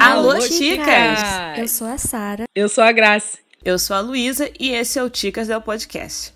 Alô, Alô chicas! Eu sou a Sara. Eu sou a Graça. Eu sou a Luísa e esse é o Ticas del Podcast.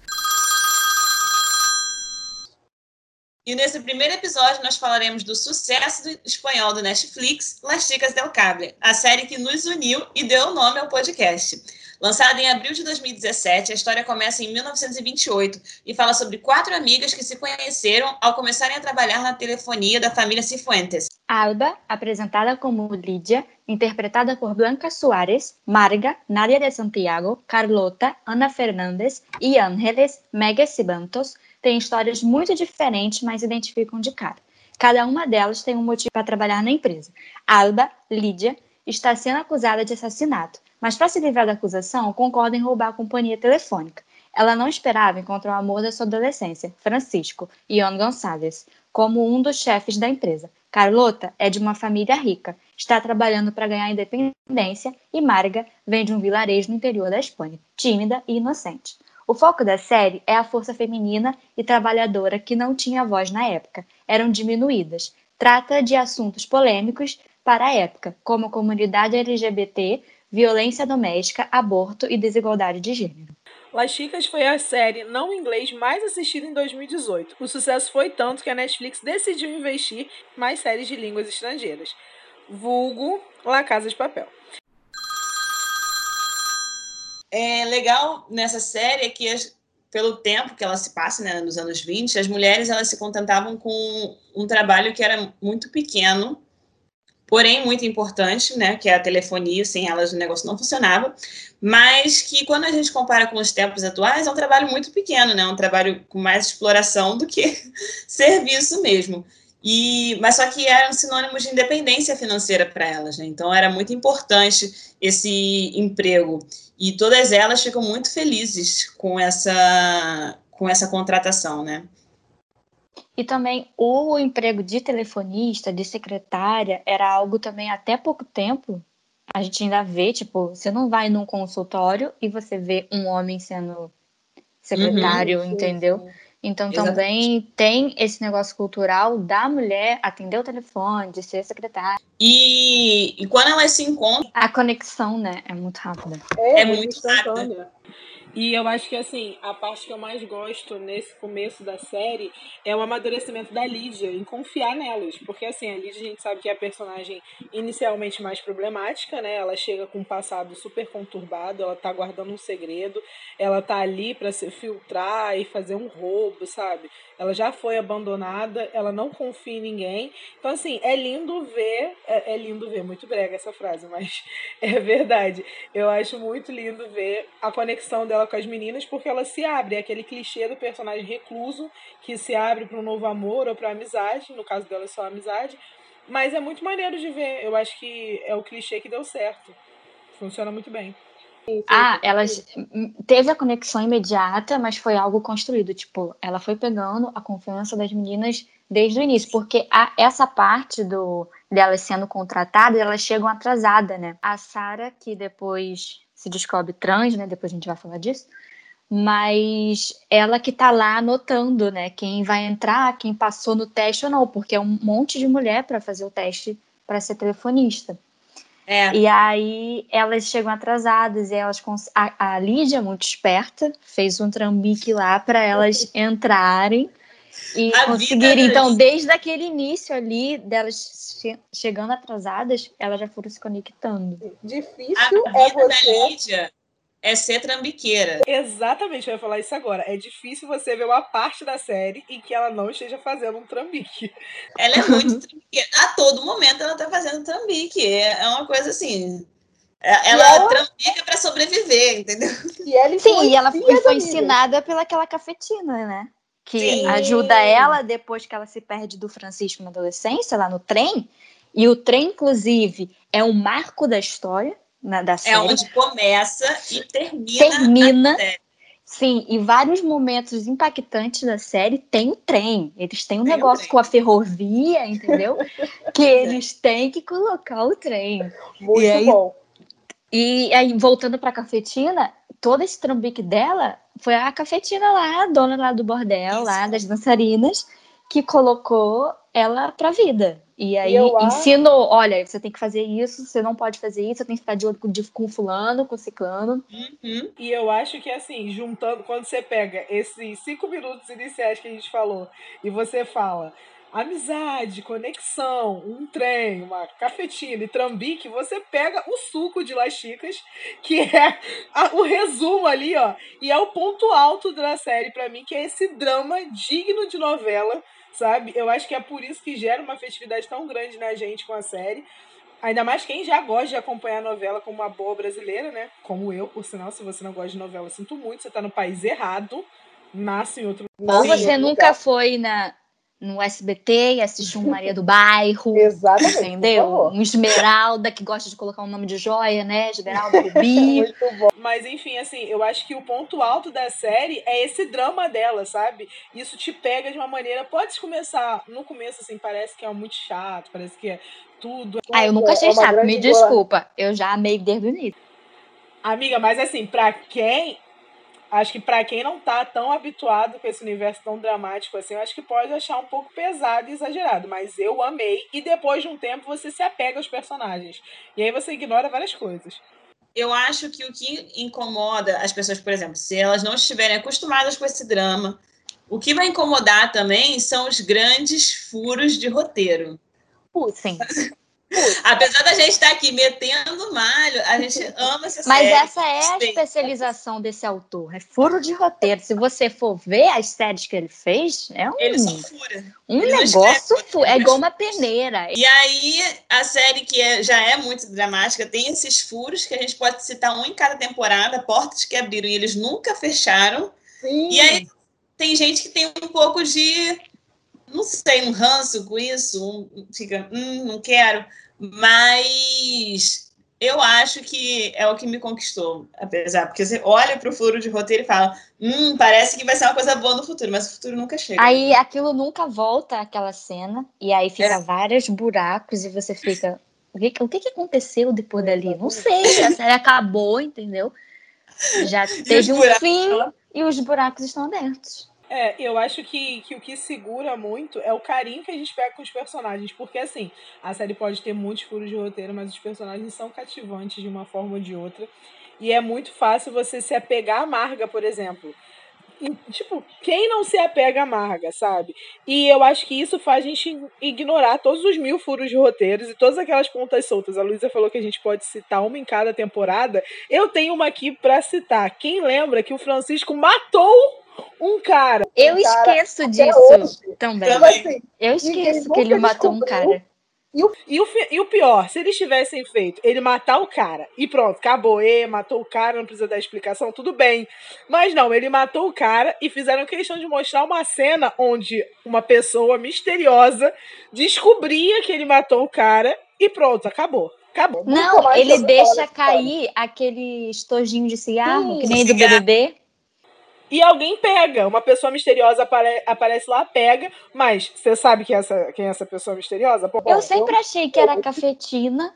E nesse primeiro episódio nós falaremos do sucesso do espanhol do Netflix, Las Chicas del Cable, a série que nos uniu e deu o nome ao podcast. Lançada em abril de 2017, a história começa em 1928 e fala sobre quatro amigas que se conheceram ao começarem a trabalhar na telefonia da família Cifuentes. Alba, apresentada como Lídia, interpretada por Blanca Soares, Marga, Nadia de Santiago, Carlota, Ana Fernandes e Ángeles, Mega Sibantos, têm histórias muito diferentes, mas identificam de cara. Cada uma delas tem um motivo para trabalhar na empresa. Alba, Lídia, está sendo acusada de assassinato, mas para se livrar da acusação, concorda em roubar a companhia telefônica. Ela não esperava encontrar o amor da sua adolescência, Francisco, Ian Gonçalves, como um dos chefes da empresa. Carlota é de uma família rica, está trabalhando para ganhar independência e Marga vem de um vilarejo no interior da Espanha, tímida e inocente. O foco da série é a força feminina e trabalhadora que não tinha voz na época, eram diminuídas. Trata de assuntos polêmicos para a época, como comunidade LGBT, violência doméstica, aborto e desigualdade de gênero. Las Chicas foi a série não inglês mais assistida em 2018. O sucesso foi tanto que a Netflix decidiu investir mais séries de línguas estrangeiras. Vulgo La Casa de Papel. É legal nessa série é que as, pelo tempo que ela se passa, né, nos anos 20, as mulheres elas se contentavam com um trabalho que era muito pequeno porém muito importante, né, que é a telefonia, sem elas o negócio não funcionava, mas que quando a gente compara com os tempos atuais, é um trabalho muito pequeno, né, um trabalho com mais exploração do que serviço mesmo. E, mas só que era um sinônimo de independência financeira para elas, né? Então era muito importante esse emprego. E todas elas ficam muito felizes com essa com essa contratação, né? E também o emprego de telefonista, de secretária, era algo também até pouco tempo. A gente ainda vê, tipo, você não vai num consultório e você vê um homem sendo secretário, uhum, entendeu? Sim, sim. Então Exatamente. também tem esse negócio cultural da mulher atender o telefone, de ser secretária. E, e quando elas se encontram. A conexão, né, é muito rápida. É, é muito rápida. E eu acho que, assim, a parte que eu mais gosto nesse começo da série é o amadurecimento da Lídia, em confiar nelas. Porque, assim, a Lídia a gente sabe que é a personagem inicialmente mais problemática, né? Ela chega com um passado super conturbado, ela tá guardando um segredo, ela tá ali para se filtrar e fazer um roubo, sabe? Ela já foi abandonada, ela não confia em ninguém. Então, assim, é lindo ver. É, é lindo ver, muito brega essa frase, mas é verdade. Eu acho muito lindo ver a conexão dela com as meninas, porque ela se abre. É aquele clichê do personagem recluso que se abre para um novo amor ou para amizade. No caso dela, é só amizade. Mas é muito maneiro de ver. Eu acho que é o clichê que deu certo. Funciona muito bem. Ah, ela teve a conexão imediata, mas foi algo construído. Tipo, ela foi pegando a confiança das meninas desde o início, porque a, essa parte do delas sendo contratadas, elas chegam atrasada, né? A Sara, que depois se descobre trans, né? Depois a gente vai falar disso. Mas ela que tá lá anotando, né? Quem vai entrar, quem passou no teste ou não, porque é um monte de mulher para fazer o teste para ser telefonista. É. E aí elas chegam atrasadas e elas a, a Lídia, muito esperta, fez um trambique lá para elas entrarem e a conseguirem. Então, desde aquele início ali, delas che chegando atrasadas, elas já foram se conectando. Difícil a é você. Lídia é ser trambiqueira. Exatamente, eu ia falar isso agora. É difícil você ver uma parte da série em que ela não esteja fazendo um trambique. Ela é muito trambiqueira. A todo momento ela tá fazendo trambique. É, é uma coisa assim. É, ela, ela... trambica para sobreviver, entendeu? E ela Sim, e ela foi, foi ensinada pelaquela cafetina, né? Que Sim. ajuda ela depois que ela se perde do Francisco na adolescência, lá no trem. E o trem, inclusive, é um marco da história na, da é série. É onde começa e termina. Termina. Sim, e vários momentos impactantes da série tem o trem. Eles têm um tem negócio com a ferrovia, entendeu? que eles têm que colocar o trem. Muito e aí, bom. E aí, voltando para a cafetina, todo esse trambique dela foi a cafetina lá, a dona lá do bordel, Isso. lá das dançarinas, que colocou ela pra vida. E aí eu ensinou, olha, você tem que fazer isso, você não pode fazer isso, você tem que ficar de olho com, com fulano, com ciclano. Uhum. E eu acho que assim, juntando, quando você pega esses cinco minutos iniciais que a gente falou e você fala amizade, conexão, um trem, uma cafetina e trambique, você pega o suco de Las Chicas, que é a- o resumo ali, ó, e é o ponto alto da série pra mim, que é esse drama digno de novela, sabe? Eu acho que é por isso que gera uma festividade tão grande na gente com a série. Ainda mais quem já gosta de acompanhar a novela como uma boa brasileira, né? Como eu, por sinal, se você não gosta de novela, eu sinto muito, você tá no país errado, nasce em outro Ou você nunca foi na, no SBT e assistiu um Maria do Bairro. Exatamente. Entendeu? Um Esmeralda que gosta de colocar um nome de joia, né? Esmeralda Rubi. Muito bom. Mas enfim, assim, eu acho que o ponto alto da série é esse drama dela, sabe? Isso te pega de uma maneira. Pode começar no começo, assim, parece que é muito chato, parece que é tudo. Ah, eu nunca É achei uma chato, me boa- desculpa. Eu já amei desde o início. Amiga, mas assim, pra quem. Acho que pra quem não tá tão habituado com esse universo tão dramático assim, eu acho que pode achar um pouco pesado e exagerado. Mas eu amei. E depois de um tempo você se apega aos personagens. E aí você ignora várias coisas. Eu acho que o que incomoda as pessoas, por exemplo, se elas não estiverem acostumadas com esse drama, o que vai incomodar também são os grandes furos de roteiro. Sim. Apesar da gente estar aqui metendo malho, a gente ama essa Mas série. essa é a especialização desse autor. É furo de roteiro. Se você for ver as séries que ele fez, é um, Ele só fura. um ele negócio. escreve fu- É igual uma peneira. E aí, a série que é- já é muito dramática tem esses furos que a gente pode citar um em cada temporada, portas que abriram e eles nunca fecharam. Sim. E aí tem gente que tem um pouco de, não sei, um ranço com isso, um- fica, hum, não quero, mas eu acho que é o que me conquistou, apesar, porque você olha para o furo de roteiro e fala, hum, parece que vai ser uma coisa boa no futuro, mas o futuro nunca chega. Aí aquilo nunca volta aquela cena. E aí fica É. vários buracos e você fica. O que, o que que aconteceu depois dali? Não sei. A série acabou, entendeu? Já teve um buracos? fim e os buracos estão abertos. É, eu acho que, que o que segura muito é o carinho que a gente pega com os personagens. Porque, assim, a série pode ter muitos furos de roteiro, mas os personagens são cativantes de uma forma ou de outra. E é muito fácil você se apegar à Marga, por exemplo. E, tipo, quem não se apega à Marga, sabe? E eu acho que isso faz a gente ignorar todos os mil furos de roteiros e todas aquelas pontas soltas. A Luísa falou que a gente pode citar uma em cada temporada. Eu tenho uma aqui pra citar. Quem lembra que o Francisco matou um cara? Eu Cara, esqueço disso hoje. também. Tipo assim, Eu esqueço que ele matou um cara. E o, fi- e o pior, se eles tivessem feito ele matar o cara e pronto, acabou, e matou o cara, não precisa dar explicação, tudo bem. Mas não, ele matou o cara e fizeram questão de mostrar uma cena onde uma pessoa misteriosa descobria que ele matou o cara e pronto, acabou. Acabou. Não, ele deixa cair aquele estojinho de cigarro, Sim, que nem do. BBB. E alguém pega, uma pessoa misteriosa apare- aparece lá, pega, mas você sabe quem é essa, quem é essa pessoa misteriosa? Pô, Eu sempre achei que era a cafetina.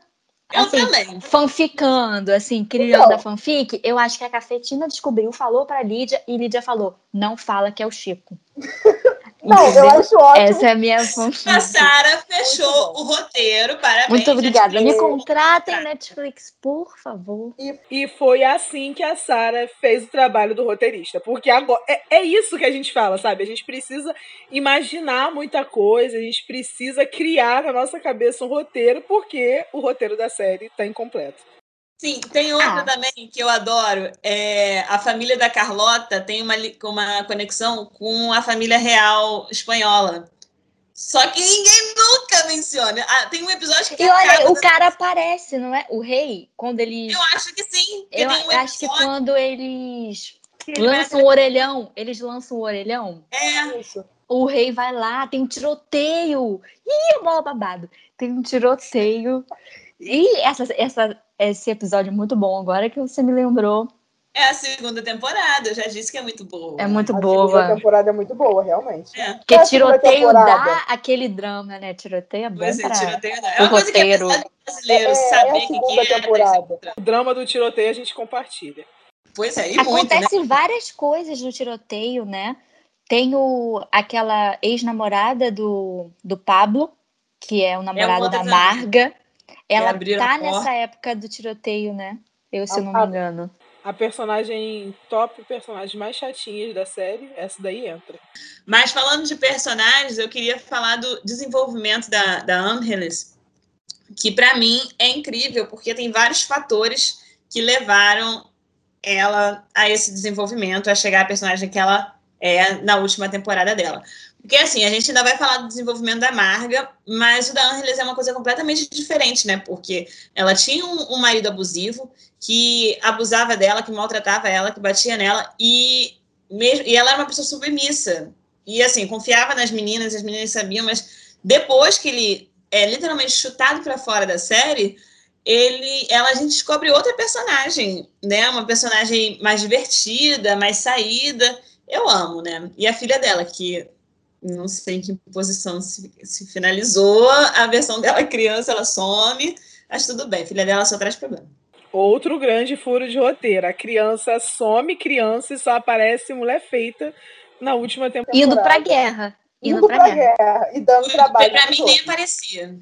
Eu assim, também. fanficando, assim, criando Então. a fanfic, eu acho que a cafetina descobriu, falou pra Lídia e Lídia falou: não fala que é o Chico. Não, eu acho ótimo. Essa é a minha fanfic. A Sara fechou o roteiro, parabéns. Muito obrigada. gente. Me contratem, Netflix, por favor. E foi assim que a Sara fez o trabalho do roteirista. Porque agora é, é isso que a gente fala, sabe? A gente precisa imaginar muita coisa, a gente precisa criar na nossa cabeça um roteiro, porque o roteiro da série tá incompleto. Sim, tem outra Ah. também que eu adoro. É, a família da Carlota tem uma, uma conexão com a família real espanhola. Só que ninguém nunca menciona. Ah, tem um episódio que E olha, o da- cara aparece, não é? O rei, quando eles. Eu acho que sim. Eu tem um acho que episódio quando eles que lançam o orelhão, eles lançam o orelhão, É, Isso. o rei vai lá, tem um tiroteio. Ih, bola babado. Tem um tiroteio. E essa, essa, esse episódio é muito bom agora que você me lembrou. é a segunda temporada. Eu já disse que é muito boa. É muito A segunda boa. temporada é muito boa, realmente. É. Porque a segunda tiroteio dá aquele drama, né? Tiroteio é bom Pois é, pra... tiroteio não. É o uma coisa que roteiro. do brasileiro É, é saber a que segunda que é, temporada. O drama do tiroteio a gente compartilha. Pois é, e muito, né? Acontece várias coisas no tiroteio, né? Tem o, aquela ex-namorada do, do Pablo, que é o namorado outra da também. Marga. Ela abriram tá a nessa época do tiroteio, né? Eu, se eu não me engano. A personagem top, personagem mais chatinhas da série, essa daí entra. Mas falando de personagens, eu queria falar do desenvolvimento da, da Angeles, que para mim é incrível, porque tem vários fatores que levaram ela a esse desenvolvimento, a chegar à personagem que ela é na última temporada dela. Porque assim, a gente ainda vai falar do desenvolvimento da Marga, mas o da Angeles é uma coisa completamente diferente, né? Porque ela tinha um, um marido abusivo que abusava dela, que maltratava ela, que batia nela, e, mesmo, e ela era uma pessoa submissa. E assim, confiava nas meninas, as meninas sabiam, mas depois que ele é literalmente chutado para fora da série, ele, ela, a gente descobre outra personagem, né? Uma personagem mais divertida, mais saída. Eu amo, né? E a filha dela, que não sei em que posição se, se finalizou, a versão dela criança, ela some, mas tudo bem, filha dela só traz problema. Outro grande furo de roteiro. A criança some criança e só aparece mulher feita na última temporada. Indo pra guerra. Indo, Indo pra, pra guerra. guerra e dando trabalho. Pra mim nem aparecia.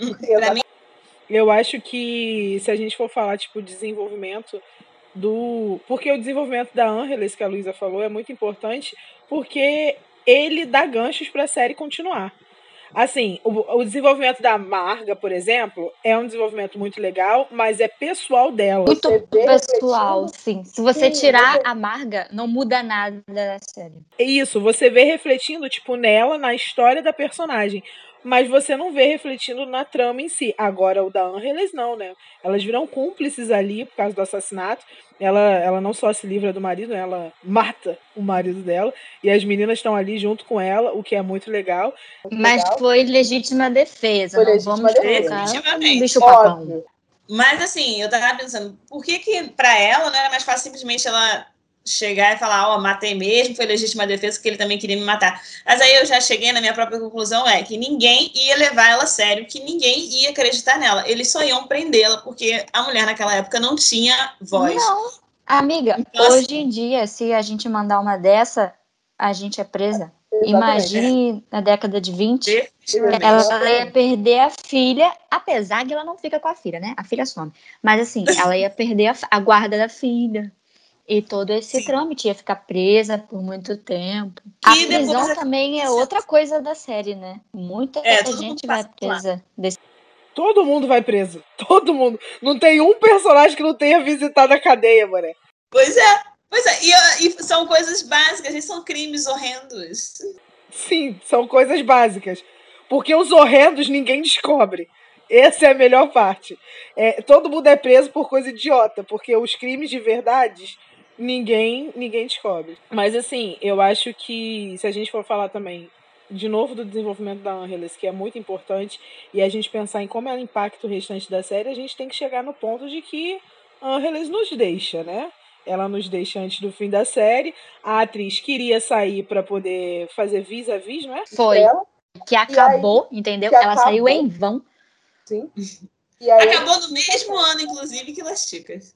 Exatamente. Pra mim, Eu acho que se a gente for falar, tipo, desenvolvimento do. Porque o desenvolvimento da Angeles, que a Luísa falou, é muito importante, porque ele dá ganchos pra série continuar. Assim, o, o desenvolvimento da Marga, por exemplo, é um desenvolvimento muito legal, mas é pessoal dela. Muito pessoal, refletindo. sim. Se você Sim, tirar você- a Marga, não muda nada da série. É Isso, você vê refletindo, tipo, nela, na história da personagem. Mas você não vê refletindo na trama em si. Agora, o da Angeles, não, né? Elas viram cúmplices ali por causa do assassinato. Ela, ela não só se livra do marido, né? ela mata o marido dela. E as meninas estão ali junto com ela, o que é muito legal. Mas Legal. foi legítima defesa. Foi não legítima vamos defesa. um Definitivamente. bicho papão. Mas assim, eu tava pensando, por que que pra ela não era mais fácil simplesmente ela chegar e falar, ó, matei mesmo, foi legítima defesa, porque ele também queria me matar. Mas aí eu já cheguei na minha própria conclusão, é que ninguém ia levar ela a sério, que ninguém ia acreditar nela. Eles só iam prendê-la, porque a mulher naquela época não tinha voz. Não. Amiga, Então, assim- hoje em dia, se a gente mandar uma dessa, a gente é presa. Exatamente. Imagine na década de 20. Definitivamente. Ela, ia perder a filha, apesar que ela não fica com a filha, né? A filha some. Mas assim, ela ia perder a, a guarda da filha. E todo esse Sim. trâmite ia ficar presa por muito tempo. A E depois prisão a- também é outra coisa da série, né? Muita É, todo gente mundo vai lá. presa desse Todo mundo vai preso. Todo mundo. Não tem um personagem que não tenha visitado a cadeia, mané. Pois é. Pois é, e, e são coisas básicas, e são crimes horrendos. Sim, são coisas básicas. Porque os horrendos ninguém descobre. Essa é a melhor parte. É, todo mundo é preso por coisa idiota, porque os crimes de verdade ninguém ninguém descobre. Mas assim, eu acho que se a gente for falar também de novo do desenvolvimento da Angeles, que é muito importante, e a gente pensar em como ela impacta o restante da série, a gente tem que chegar no ponto de que a Angeles nos deixa, né? Ela nos deixa antes do fim da série. A atriz queria sair para poder fazer vis-a-vis, não é? Foi. Ela, Que acabou, entendeu? que Ela saiu acabou. em vão. sim. E aí, Acabou no mesmo ano, inclusive, que Las Chicas.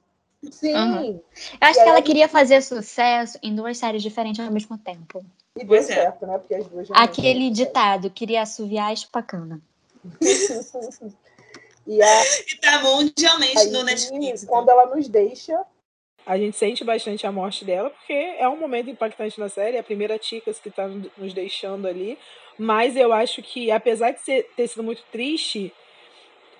Sim. Aham. Eu acho E que ela a queria fazer sucesso em duas séries diferentes ao mesmo tempo. E deu Pois é. certo, né? Porque as duas já Aquele ditado, queria assoviar e chupacana. E a, E tá mundialmente aí, no Netflix. quando ela nos deixa, A gente sente bastante a morte dela, porque é um momento impactante na série, é a primeira Ticas que tá nos deixando ali. Mas eu acho que, apesar de ser- ter sido muito triste,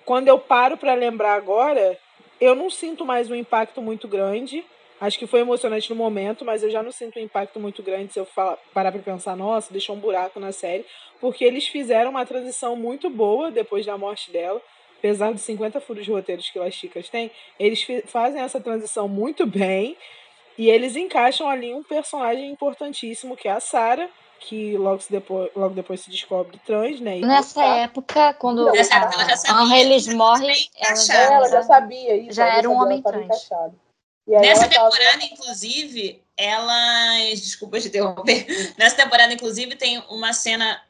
quando eu paro pra lembrar agora, eu não sinto mais um impacto muito grande. Acho que foi emocionante no momento, mas eu já não sinto um impacto muito grande se eu falar, parar pra pensar, nossa, deixou um buraco na série. Porque eles fizeram uma transição muito boa depois da morte dela. Apesar dos 50 furos de roteiros que Las Chicas têm, eles fazem essa transição muito bem. E eles encaixam ali um personagem importantíssimo, que é a Sarah, que logo, se depois, logo depois se descobre trans, né? E Nessa época, quando Nessa época ela já sabia. Angeles morre, Bem ela já, ela já sabia isso. já ela era um homem ela trans. E Nessa ela tava- temporada, inclusive, elas. Desculpa te interromper. Nessa temporada, inclusive, tem uma cena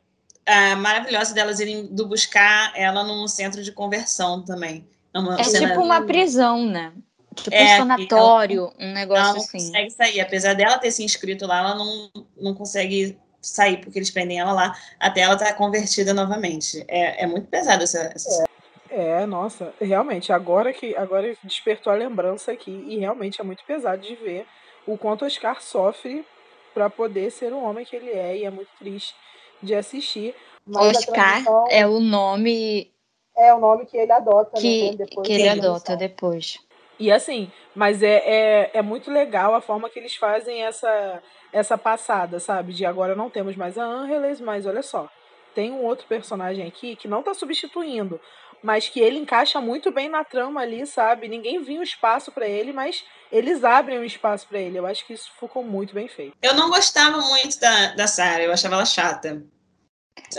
ah, maravilhosa delas irem do buscar ela num centro de conversão também. É uma É cena- tipo uma prisão, né? Tipo É, um sanatório, um Ela negócio não assim. consegue sair. Apesar dela ter se inscrito lá, ela não, não consegue sair, porque eles prendem ela lá, até ela estar tá convertida novamente. É, é muito pesado essa, essa é. é, nossa, realmente, agora que agora despertou a lembrança aqui, e realmente é muito pesado de ver o quanto Oscar sofre para poder ser o homem que ele é, e é muito triste de assistir. Mas Oscar é o nome. É o nome que ele adota, que, né? Depois que ele adota depois. E assim, mas é, é, é muito legal a forma que eles fazem essa, essa passada, sabe? De agora não temos mais a Angeles, mas olha só, tem um outro personagem aqui que não tá substituindo, mas que ele encaixa muito bem na trama ali, sabe? Ninguém viu espaço para ele, mas eles abrem um espaço para ele. Eu acho que isso ficou muito bem feito. Eu não gostava muito da, da Sarah, eu achava ela chata.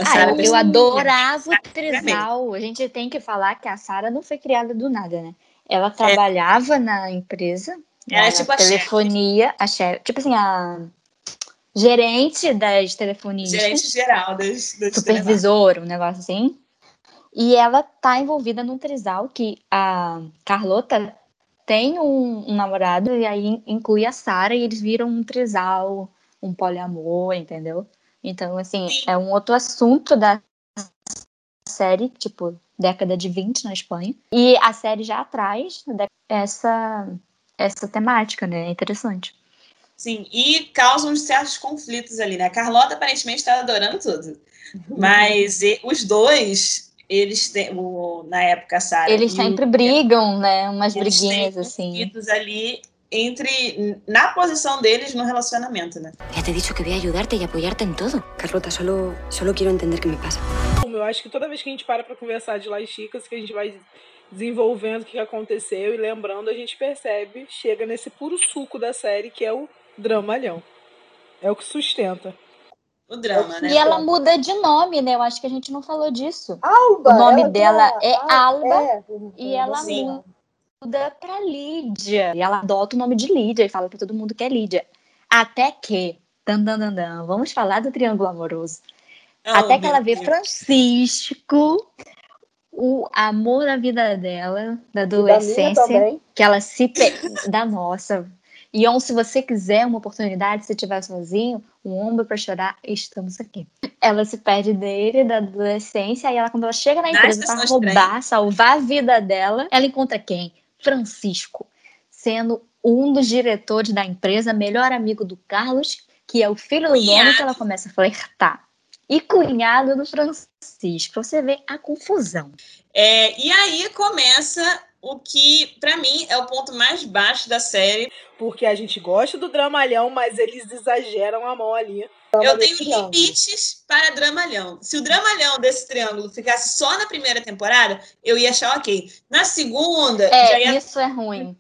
Ah, eu, eu adorava o trisal. A gente tem que falar que a Sarah não foi criada do nada, né? Ela trabalhava é. na empresa. Era tipo a telefonia, chefe. a chefe. Tipo assim, a gerente das telefonias. Gerente geral das, das Supervisor, um negócio assim. E ela tá envolvida num trisal que a Carlota tem um, um namorado e aí inclui a Sara e eles viram um trisal, um poliamor, entendeu? Então, assim, é um outro assunto da série, tipo, década de 20 na Espanha. E a série já traz essa, essa temática, né? É interessante. Sim, e causam certos conflitos ali, né? A Carlota aparentemente está adorando tudo. Mas e, os dois, eles têm, o, na época, Sarah. Eles sempre o, brigam, né? Umas briguinhas assim. conflitos ali entre na posição deles no relacionamento, né? Já te dicho que voy a ayudarte y apoyarte en todo. Carlota, solo, solo quiero entender qué me pasa. Eu acho que toda vez que a gente para para conversar de Las Chicas, que a gente vai desenvolvendo o que aconteceu e lembrando, a gente percebe, chega nesse puro suco da série, que é o dramalhão. É o que sustenta. O drama, né? E ela muda de nome, né? Eu acho que a gente não falou disso. Alba! O nome dela tá... é ah, Alba é. e ela Sim. muda pra Lídia. E ela adota o nome de Lídia e fala pra todo mundo que é Lídia. Até que, dan, dan, dan, dan, vamos falar do triângulo amoroso. Oh, Até que ela vê Deus. Francisco, o amor da vida dela, da adolescência, que ela se da nossa. E on, se você quiser uma oportunidade, se estiver sozinho, um ombro para chorar, estamos aqui. Ela se perde dele da adolescência, e ela, quando ela chega na empresa para roubar, salvar a vida dela, ela encontra quem? Francisco, sendo um dos diretores da empresa, melhor amigo do Carlos, que é o filho do dono, que ela começa a flertar. E cunhado do Francisco. Você ver a confusão. É, e aí começa o que, para mim, é o ponto mais baixo da série. Porque a gente gosta do dramalhão, mas eles exageram a mão ali. Eu tenho limites para dramalhão. Se o dramalhão desse triângulo ficasse só na primeira temporada, eu ia achar ok. Na segunda, é, ia... isso é ruim.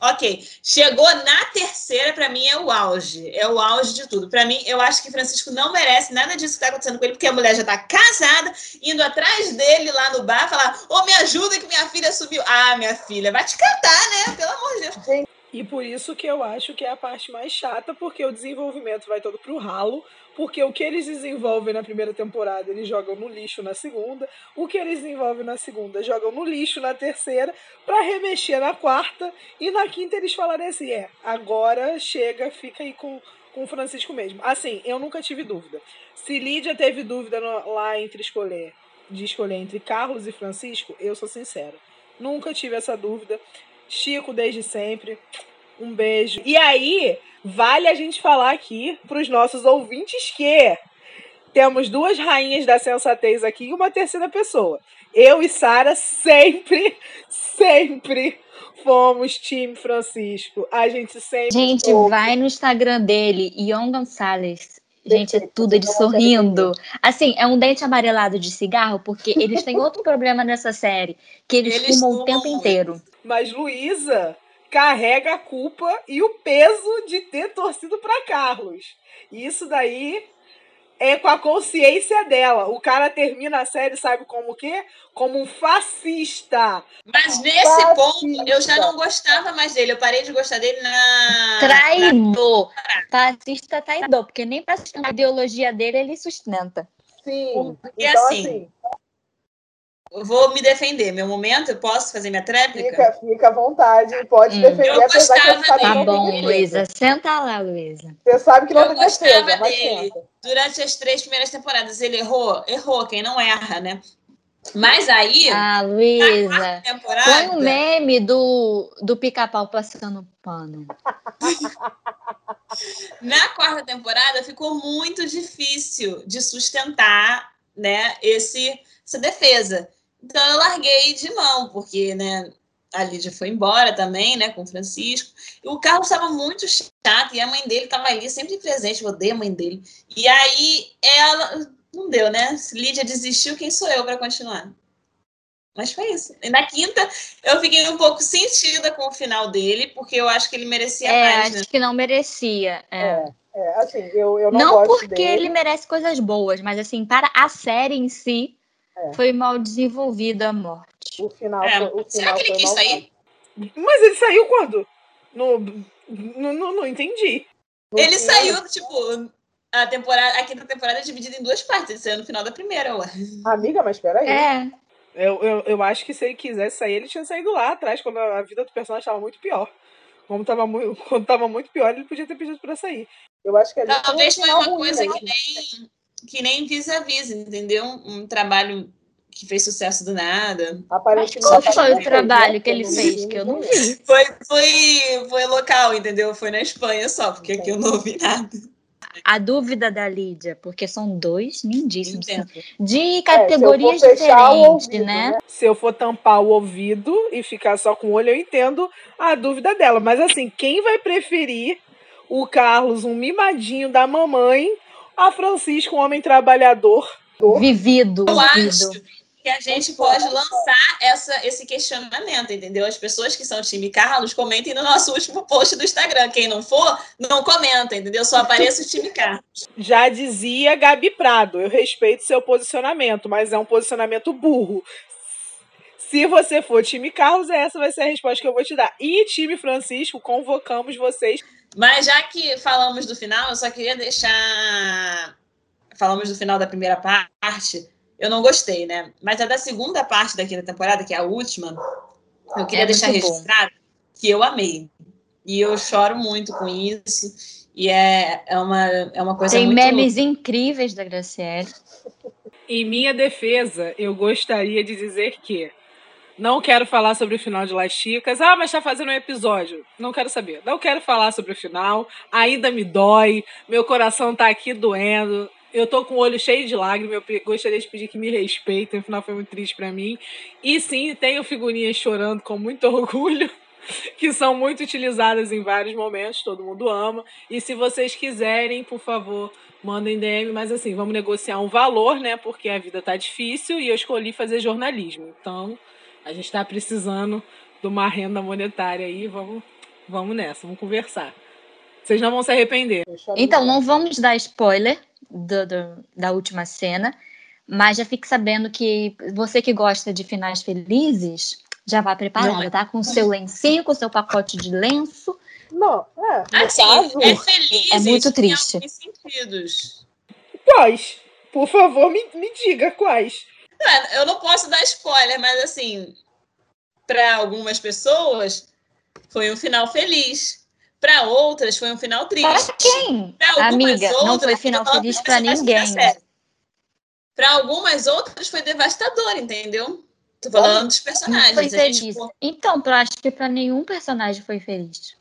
Ok. Chegou na terceira, para mim, é o auge. É o auge de tudo. Para mim, eu acho que Francisco não merece nada disso que está acontecendo com ele, porque a mulher já está casada, indo atrás dele lá no bar, falar: Ô, oh, me ajuda que minha filha subiu. Ah, minha filha, vai te cantar, né? Pelo amor de Deus. E por isso que eu acho que é a parte mais chata, porque o desenvolvimento vai todo pro ralo, porque o que eles desenvolvem na primeira temporada, eles jogam no lixo na segunda, o que eles desenvolvem na segunda, jogam no lixo na terceira, para remexer na quarta, e na quinta eles falarem assim: é, agora chega, fica aí com, com o Francisco mesmo. Assim, eu nunca tive dúvida. Se Lídia teve dúvida no, lá entre escolher, de escolher entre Carlos e Francisco, eu sou sincera. Nunca tive essa dúvida. Chico desde sempre. Um beijo. E aí, vale a gente falar aqui para os nossos ouvintes que temos duas rainhas da sensatez aqui e uma terceira pessoa. Eu e Sara sempre, sempre fomos time Francisco. A gente sempre. Gente, vai no Instagram dele, Ion Gonçalves. Gente, é tudo ele sorrindo. Assim, é um dente amarelado de cigarro, porque eles têm outro problema nessa série, que eles, eles fumam o tempo inteiro. Mas Luísa carrega a culpa e o peso de ter torcido para Carlos. Isso daí é com a consciência dela. O cara termina a série, sabe como o quê? Como um fascista. Mas nesse fascista. ponto, eu já não gostava mais dele. Eu parei de gostar dele na. Traidor. Na... Fascista traidor, porque nem para a ideologia dele ele sustenta. Sim. Porque então, assim, assim eu vou me defender. Meu momento, eu posso fazer minha tréplica? Fica, fica à vontade, pode Hum. defender, Eu gostava que Tá bom. Luísa. Senta lá, Luísa. Você sabe que não Eu tem defesa, gostava mas dele. Durante as três primeiras temporadas, ele errou? Errou, quem não erra, né? Mas aí, Ah, Luísa. temporada. Põe um meme do, do pica-pau passando pano. Na quarta temporada ficou muito difícil de sustentar, né, esse, essa defesa. Então eu larguei de mão, porque, né, a Lídia foi embora também, né, com o Francisco. E o Carlos estava muito chato e a mãe dele estava ali sempre presente, eu odeio a mãe dele. E aí ela não deu, né? Se Lídia desistiu, quem sou eu para continuar? Mas foi isso. E na quinta, eu fiquei um pouco sentida com o final dele, porque eu acho que ele merecia É, mais, acho né? que não merecia. é. É, é, assim, eu, eu não, Não, gosto porque dele. ele merece coisas boas, mas assim, para a série em si, É. foi mal desenvolvida a morte. O final, É, foi- o será final que ele quis sair? Mas ele saiu quando? No, no, no- não entendi. No Ele final- saiu, tipo, a temporada, a quinta temporada é dividida em duas partes. Ele saiu no final da primeira, ué. Amiga, mas peraí. É, Eu, eu, eu acho que se ele quisesse sair, ele tinha saído lá atrás, quando a vida do personagem estava muito pior. Como tava muito, quando tava muito pior, ele podia ter pedido pra sair. Eu acho que ali Talvez um foi uma ruim, coisa né? que nem, que nem vis-a-vis, entendeu? Um trabalho que fez sucesso do nada. mas Aparentemente, qual foi o trabalho né? que ele fez? Que eu não né? vi. Foi, foi, foi local, entendeu? Foi na Espanha só, porque aqui eu não ouvi nada. A dúvida da Lídia, porque são dois lindíssimos. Entendo. De categorias É, fechar o diferentes, ouvido, né? Se eu for tampar o ouvido e ficar só com o olho, eu entendo a dúvida dela. Mas assim, quem vai preferir o Carlos, um mimadinho da mamãe, a Francisco, um homem trabalhador? Vivido, Eu vivido. acho que a gente pode lançar essa, esse questionamento, entendeu? As pessoas que são time Carlos, comentem no nosso último post do Instagram. Quem não for, não comenta, entendeu? Só apareça o time Carlos. Já dizia Gabi Prado, eu respeito seu posicionamento, mas é um posicionamento burro. Se você for time Carlos, essa vai ser a resposta que eu vou te dar. E time Francisco, convocamos vocês. Mas já que falamos do final, eu só queria deixar. Falamos do final da primeira parte. Eu não gostei, né? Mas a da segunda parte da quinta temporada, que é a última, eu queria É deixar muito bom. registrado que eu amei. E eu choro muito com isso. E é, é, uma, é uma coisa Tem muito. memes incríveis da Graciele. Em minha defesa, eu gostaria de dizer que não quero falar sobre o final de Las Chicas. Ah, mas tá fazendo um episódio. Não quero saber. Não quero falar sobre o final. Ainda me dói. Meu coração tá aqui doendo. Eu tô com o olho cheio de lágrimas. Eu gostaria de pedir que me respeitem. O final foi muito triste pra mim. E sim, tenho figurinhas chorando com muito orgulho. Que são muito utilizadas em vários momentos, todo mundo ama. E se vocês quiserem, por favor, mandem DM, mas assim, vamos negociar um valor, né? Porque a vida tá difícil e eu escolhi fazer jornalismo. Então, a gente tá precisando de uma renda monetária aí, vamos, vamos nessa, vamos conversar. Vocês não vão se arrepender. Então, não vamos dar spoiler do- do- da última cena, mas já fique sabendo que você que gosta de finais felizes, já vá preparada, é. tá? Com seu lencinho, com seu pacote de lenço. Não, é, Assim, caso, é feliz É muito em triste. alguns sentidos. Quais? Por favor, me, me diga quais. Não, eu não posso dar spoiler, mas assim, para algumas pessoas foi um final feliz. Para outras foi um final triste. Para quem? Pra algumas Amiga, não outras, foi final feliz personagens ninguém. Pra algumas outras foi devastador, entendeu? Tô falando dos Não personagens. foi gente, feliz. pô, Então, eu acho que pra nenhum personagem foi feliz.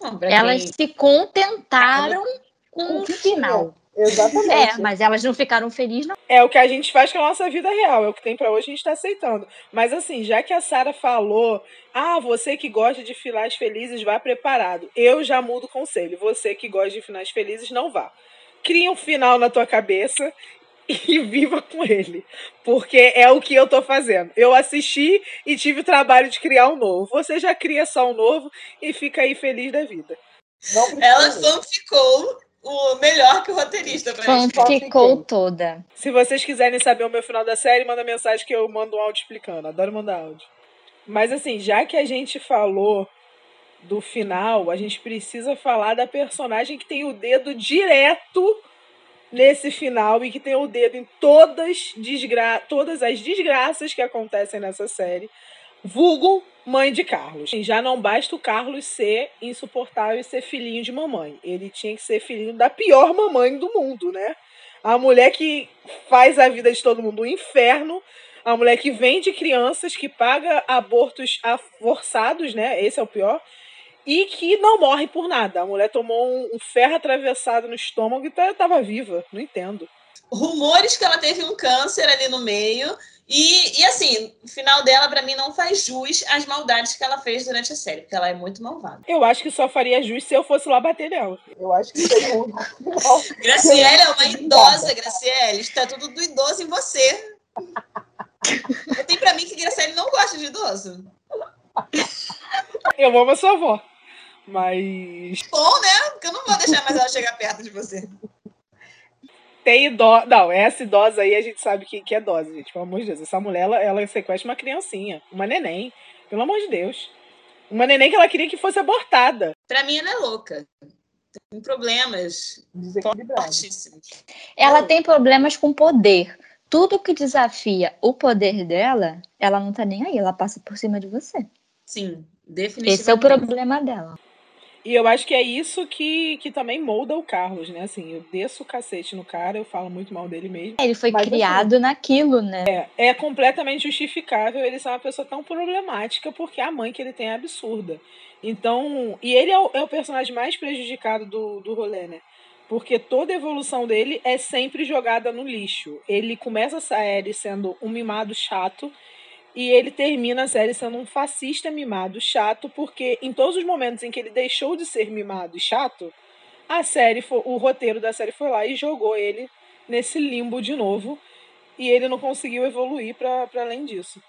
não, Elas quem- se contentaram com o final. Exatamente. É, mas elas não ficaram felizes, não. É o que a gente faz com a nossa vida real, é o que tem pra hoje, a gente tá aceitando. Mas assim, já que a Sara falou, ah, você que gosta de finais felizes, vá preparado. Eu já mudo o conselho. Você que gosta de finais felizes, não vá. Cria um final na tua cabeça e viva com ele. Porque é o que eu tô fazendo. Eu assisti e tive o trabalho de criar um novo. Você já cria só um novo e fica aí feliz da vida. Ela fanficou o melhor que o roteirista pra gente. Ficou toda. Se vocês quiserem saber o meu final da série, manda mensagem que eu mando um áudio explicando. Adoro mandar áudio. Mas assim, já que a gente falou do final, a gente precisa falar da personagem que tem o dedo direto nesse final e que tem o dedo em todas, desgra todas as desgraças que acontecem nessa série. Vulgo mãe de Carlos. Já não basta o Carlos ser insuportável e ser filhinho de mamãe. Ele tinha que ser filhinho da pior mamãe do mundo, né? A mulher que faz a vida de todo mundo um inferno. A mulher que vende crianças, que paga abortos forçados, né? Esse é o pior e que não morre por nada. A mulher tomou um, ferro atravessado no estômago e estava tá, viva. Não entendo. Rumores que ela teve um câncer ali no meio. E, e assim, o final dela, para mim, não faz jus às maldades que ela fez durante a série, porque ela é muito malvada. Eu acho que só faria jus se eu fosse lá bater nela. Eu acho que seria um... Graciele é uma idosa, Graciele. Está tudo do idoso em você. Eu tenho para mim que Graciele não gosta de idoso. Eu amo a sua avó. Mas. Bom, né? Porque eu não vou deixar mais ela chegar perto de você. Tem idosa. Não, essa idosa aí a gente sabe que, que é idosa, gente. Pelo amor de Deus. Essa mulher, ela, ela sequestra uma criancinha, uma neném. Pelo amor de Deus. Uma neném que ela queria que fosse abortada. Pra mim, ela é louca. Tem problemas fortíssimos. Ela tem problemas com poder. Tudo que desafia o poder dela, ela não tá nem aí. Ela passa por cima de você. Sim, definitivamente. Esse é o problema dela. E eu acho que é isso que, que também molda o Carlos, né? Assim, eu desço o cacete no cara, eu falo muito mal dele mesmo. Ele foi Mas criado assim, naquilo, né? É, é completamente justificável ele ser uma pessoa tão problemática, porque a mãe que ele tem é absurda. Então, e ele é o, é o personagem mais prejudicado do, do rolê, né? Porque toda a evolução dele é sempre jogada no lixo. Ele começa a série sendo um mimado chato e ele termina a série sendo um fascista mimado chato, porque em todos os momentos em que ele deixou de ser mimado e chato, a série o roteiro da série foi lá e jogou ele nesse limbo de novo, e ele não conseguiu evoluir para além disso.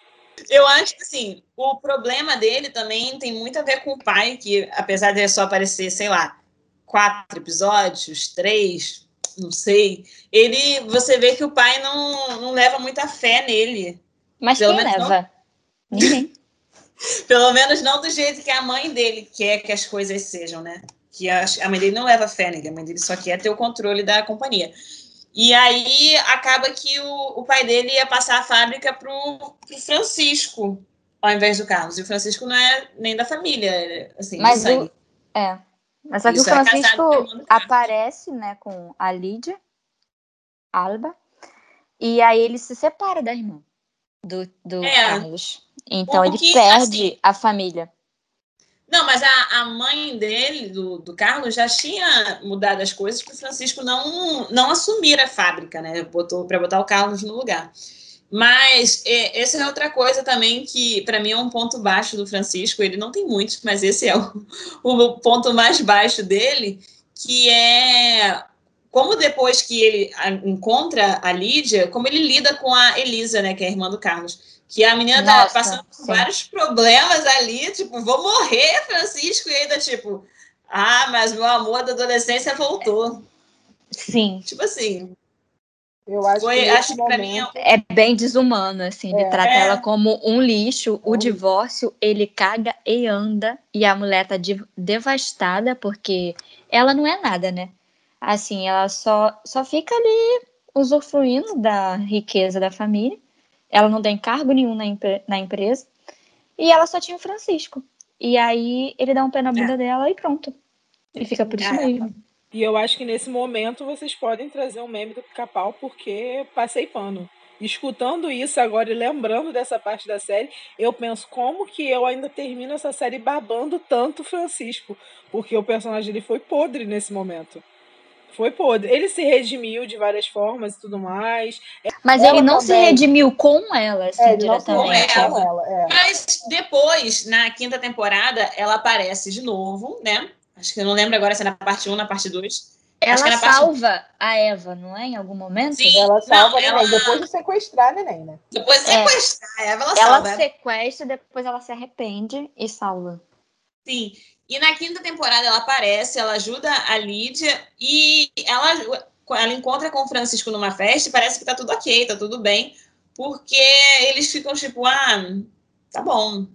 Eu acho que assim, o problema dele também tem muito a ver com o pai, que apesar de só aparecer, sei lá, quatro episódios, três, não sei, ele você vê que o pai não, não leva muita fé nele mas Pelo quem leva? Não... Ninguém. Pelo menos não do jeito que a mãe dele quer que as coisas sejam, né? Que a, a mãe dele não leva fé nele, a mãe dele só quer ter o controle da companhia. E aí acaba que o, o pai dele ia passar a fábrica pro, pro Francisco, ao invés do Carlos. E o Francisco não é nem da família, assim, Mas o, é. Mas só que Isso o é Francisco é aparece, né, com a Lídia, Alba, e aí ele se separa da irmã do, do é, Carlos. Então ele perde assim, a família. Não, mas a, a mãe dele, do, do Carlos, já tinha mudado as coisas para o Francisco não, não assumir a fábrica, né? Botou para botar o Carlos no lugar. Mas é, essa é outra coisa também que, para mim, é um ponto baixo do Francisco. Ele não tem muitos, mas esse é o, o ponto mais baixo dele, que é como depois que ele encontra a Lídia, como ele lida com a Elisa, né, que é a irmã do Carlos. Que a menina tá Nossa, tá passando por vários problemas ali, tipo, vou morrer, Francisco, e ainda, tipo, ah, mas meu amor da adolescência voltou. Sim. Tipo assim. Eu acho foi, que, acho que pra mim é... é bem desumano, assim, ele é. trata é. ela como um lixo. O divórcio, ele caga e anda, e a mulher tá devastada porque ela não é nada, né? Assim, ela só, só fica ali usufruindo da riqueza da família. Ela não tem cargo nenhum na, na empresa. E ela só tinha o Francisco. E aí ele dá um pé na bunda é. dela e pronto. E fica por isso é. mesmo. E eu acho que nesse momento vocês podem trazer um meme do pica-pau, porque passei pano. Escutando isso agora e lembrando dessa parte da série, eu penso como que eu ainda termino essa série babando tanto Francisco, porque o personagem dele foi podre nesse momento. Foi podre. Ele se redimiu de várias formas e tudo mais. Mas ela ele não também. se redimiu com ela, assim, é, diretamente. Com ela. É. Mas depois, na quinta temporada, ela aparece de novo, né? Acho que eu não lembro agora se é na parte 1 ou na parte 2. Ela é salva parte... a Eva, não é? Em algum momento? Sim, ela salva não, a neném, depois de sequestrar a neném, né? Depois de sequestrar a Eva, ela, ela salva. Ela sequestra, depois ela se arrepende e salva. Sim. E na quinta temporada ela aparece, ela ajuda a Lídia e ela, ela encontra com o Francisco numa festa e parece que tá tudo ok, tá tudo bem, porque eles ficam tipo, ah, tá bom.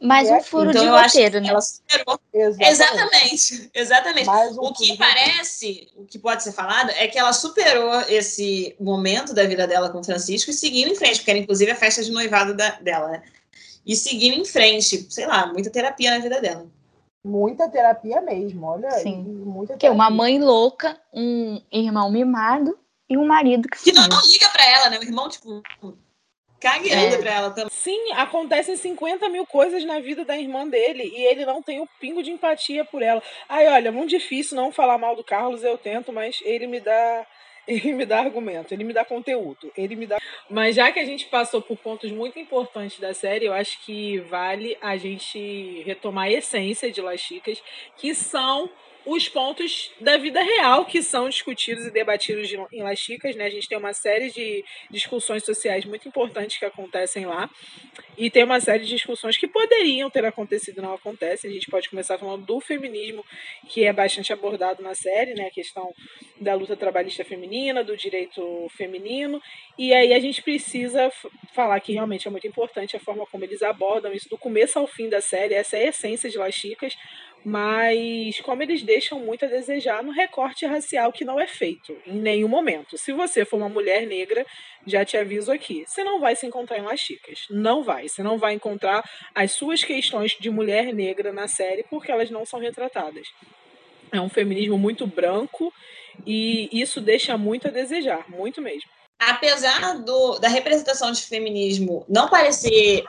Mais um furo então, de roteiro, né? ela superou. Exatamente. Exatamente, exatamente. Um O que parece, o que pode ser falado, é que ela superou esse momento da vida dela com o Francisco e seguiu em frente, porque era inclusive a festa de noivado da- dela, né? E seguiu em frente, sei lá, muita terapia na vida dela. Muita terapia mesmo, olha. Sim. Muita Que é uma mãe louca, um irmão mimado e um marido que Que não, não liga pra ela, né? O irmão, tipo, cagueando É. pra ela também. Sim, acontecem 50 mil coisas na vida da irmã dele e ele não tem o pingo de empatia por ela. Ai, olha, muito difícil não falar mal do Carlos, eu tento, mas ele me dá. Ele me dá argumento, ele me dá conteúdo, ele me dá. Mas já que a gente passou por pontos muito importantes da série, eu acho que vale a gente retomar a essência de Las Chicas, que são os pontos da vida real que são discutidos e debatidos de- em Las Chicas, né? A gente tem uma série de discussões sociais muito importantes que acontecem lá. E tem uma série de discussões que poderiam ter acontecido não acontecem. A gente pode começar falando do feminismo, que é bastante abordado na série, né? A questão da luta trabalhista feminina, do direito feminino. E aí a gente precisa falar que realmente é muito importante a forma como eles abordam isso do começo ao fim da série. Essa é a essência de Las Chicas. Mas como eles deixam muito a desejar no recorte racial que não é feito em nenhum momento. Se você for uma mulher negra, já te aviso aqui, você não vai se encontrar em Las Chicas. Não vai. Você não vai encontrar as suas questões de mulher negra na série porque elas não são retratadas. É um feminismo muito branco e isso deixa muito a desejar, muito mesmo. apesar do, da representação de feminismo não parecer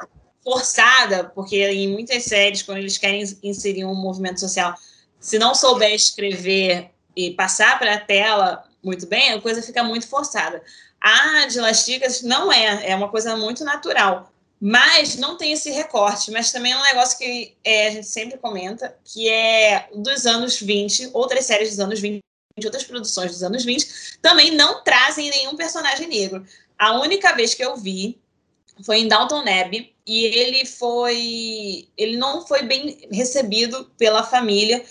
forçada, porque em muitas séries, quando eles querem inserir um movimento social, se não souber escrever e passar para a tela muito bem, a coisa fica muito forçada. A de Las Chicas não é, é uma coisa muito natural. Mas não tem esse recorte, mas também é um negócio que é, a gente sempre comenta, que é dos anos 20, outras séries dos anos 20, outras produções dos anos 20, também não trazem nenhum personagem negro. A única vez que eu vi foi em Downton Abbey e ele foi ele não foi bem recebido pela família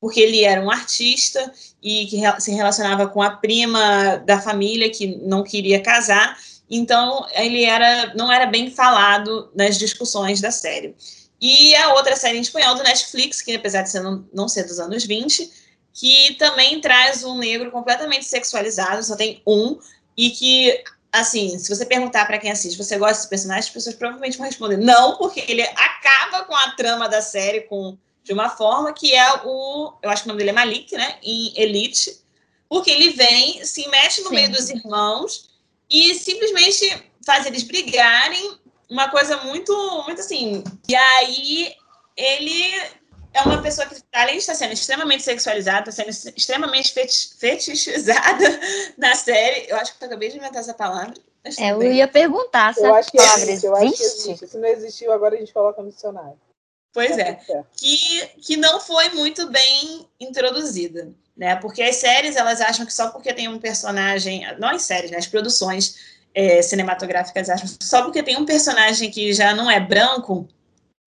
porque ele era um artista e que se relacionava com a prima da família que não queria casar, então ele era não era bem falado nas discussões da série. E a outra série em espanhol do Netflix, que apesar de ser não, não ser dos anos 20, que também traz um negro completamente sexualizado, só tem um, e que, assim, se você perguntar para quem assiste, você gosta desse personagem, as pessoas provavelmente vão responder não, porque ele acaba com a trama da série com, de uma forma que é o, eu acho que o nome dele é Malik, né, em Elite, porque ele vem, se mete no Sim. meio dos irmãos e simplesmente faz eles brigarem, uma coisa muito, muito assim, e aí ele é uma pessoa que, além de estar sendo extremamente sexualizada, está sendo extremamente feti- fetichizada na série. Eu acho que eu acabei de inventar essa palavra. É, eu ia perguntar se Eu a acho que palavra existe, eu acho que existe. Se não existiu, agora a gente coloca no dicionário. Pois Tá é. certo. Que, que não foi muito bem introduzida. Né? Porque as séries, elas acham que só porque tem um personagem. Não as séries, né? As produções é, cinematográficas acham que só porque tem um personagem que já não é branco, é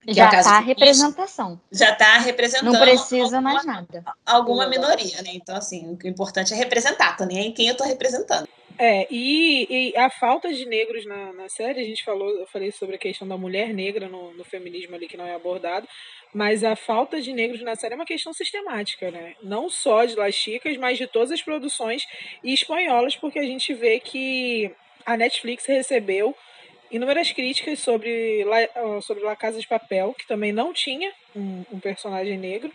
Já caso tá a representação. já está representando Não precisa alguma- mais nada. alguma minoria, né? Então, assim, o que é importante é representar, tô nem quem eu tô representando. É, e, e a falta de negros na, na série, a gente falou, eu falei sobre a questão da mulher negra no, no feminismo ali que não é abordado, mas a falta de negros na série é uma questão sistemática, né? Não só de Las Chicas, mas de todas as produções e espanholas, porque a gente vê que a Netflix recebeu inúmeras críticas sobre La, ah, sobre La Casa de Papel, que também não tinha um, um personagem negro.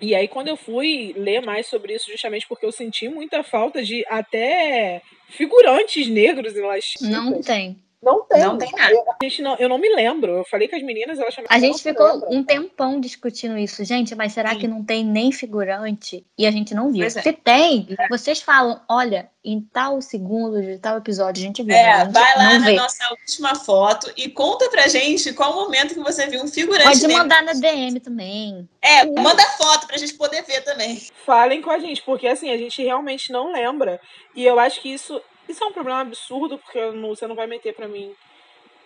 E aí, quando eu fui ler mais sobre isso, justamente porque eu senti muita falta de até figurantes negros em Las. Não tem. Não tem. Não tem nada. Eu- A gente não, eu não me lembro. Eu falei com as meninas, elas chamaram. A gente ficou lembra. um tempão discutindo isso. Gente, mas será Sim. que não tem nem figurante? E a gente não viu. É. Se tem, vocês falam, olha, em tal segundo de tal episódio a gente viu. É, gente vai lá na vê. nossa última foto e conta pra gente qual o momento que você viu um figurante Pode mandar na DM também. É, manda foto pra gente poder ver também. Falem com a gente, porque assim, a gente realmente não lembra. E eu acho que isso, isso é um problema absurdo, porque não- você não vai meter pra mim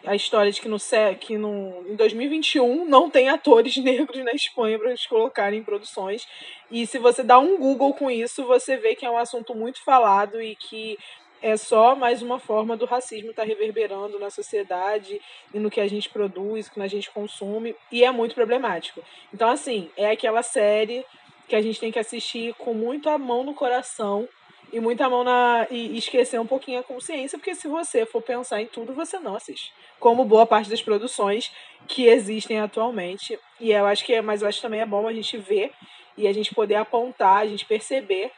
a história de que no, que no em 2021 não tem atores negros na Espanha para eles colocarem em produções. E se você dá um Google com isso, você vê que é um assunto muito falado e que é só mais uma forma do racismo estar tá reverberando na sociedade e no que a gente produz, no que a gente consome, e é muito problemático. Então, assim, é aquela série que a gente tem que assistir com muita mão no coração e muita mão na. e esquecer um pouquinho a consciência, porque se você for pensar em tudo, você não assiste. Como boa parte das produções que existem atualmente. E eu acho que é, mas eu acho que também é bom a gente ver e a gente poder apontar, a gente perceber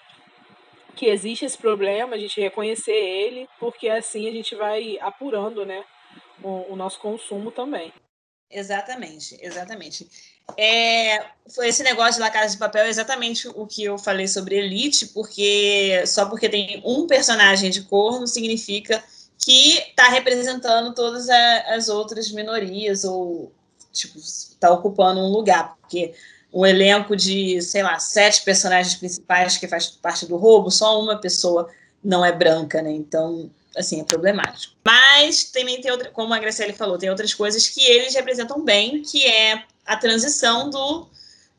que existe esse problema, a gente reconhecer ele, porque assim a gente vai apurando, né, o, o nosso consumo também. Exatamente, exatamente. É, foi esse negócio de La Casa de Papel é exatamente o que eu falei sobre Elite, porque só porque tem um personagem de cor não significa que está representando todas as outras minorias ou tipo está ocupando um lugar, porque um elenco de, sei lá, sete personagens principais que faz parte do roubo, só uma pessoa não é branca, né? Então, assim, é problemático. Mas também tem outra, como a Graciele falou, tem outras coisas que eles representam bem, que é a transição do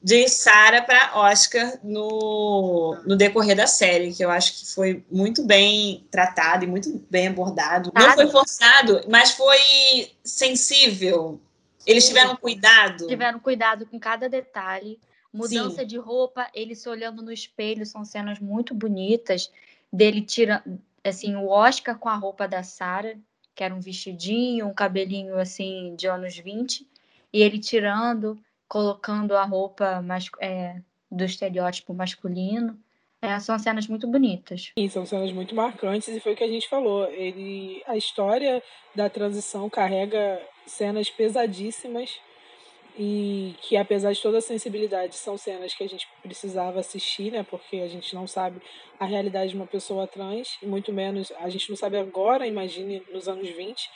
de Sarah para Oscar no, no decorrer da série, que eu acho que foi muito bem tratado e muito bem abordado. Não foi forçado, mas foi sensível eles tiveram cuidado. Tiveram cuidado com cada detalhe. Mudança Sim. de roupa, ele se olhando no espelho, são cenas muito bonitas. Dele tirando, assim, o Oscar com a roupa da Sarah, que era um vestidinho, um cabelinho, assim, de anos 20. E ele tirando, colocando a roupa mais, é, do estereótipo masculino. É, são cenas muito bonitas. Sim, são cenas muito marcantes e foi o que a gente falou. Ele, a história da transição carrega cenas pesadíssimas e que apesar de toda a sensibilidade são cenas que a gente precisava assistir, né? Porque a gente não sabe a realidade de uma pessoa trans e muito menos a gente não sabe agora, imagine nos anos 20.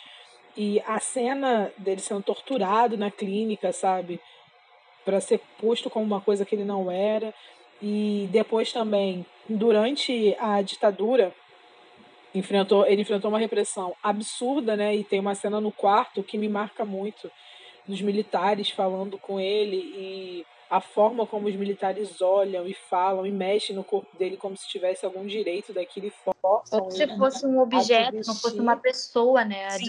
E a cena dele sendo torturado na clínica, sabe? Para ser posto como uma coisa que ele não era. E depois também, durante a ditadura, enfrentou, ele enfrentou uma repressão absurda, né? E tem uma cena no quarto que me marca muito, dos militares falando com ele e a forma como os militares olham e falam e mexem no corpo dele como se tivesse algum direito daquilo e forçam. Ou se fosse um objeto, não fosse uma pessoa, né? A Sim.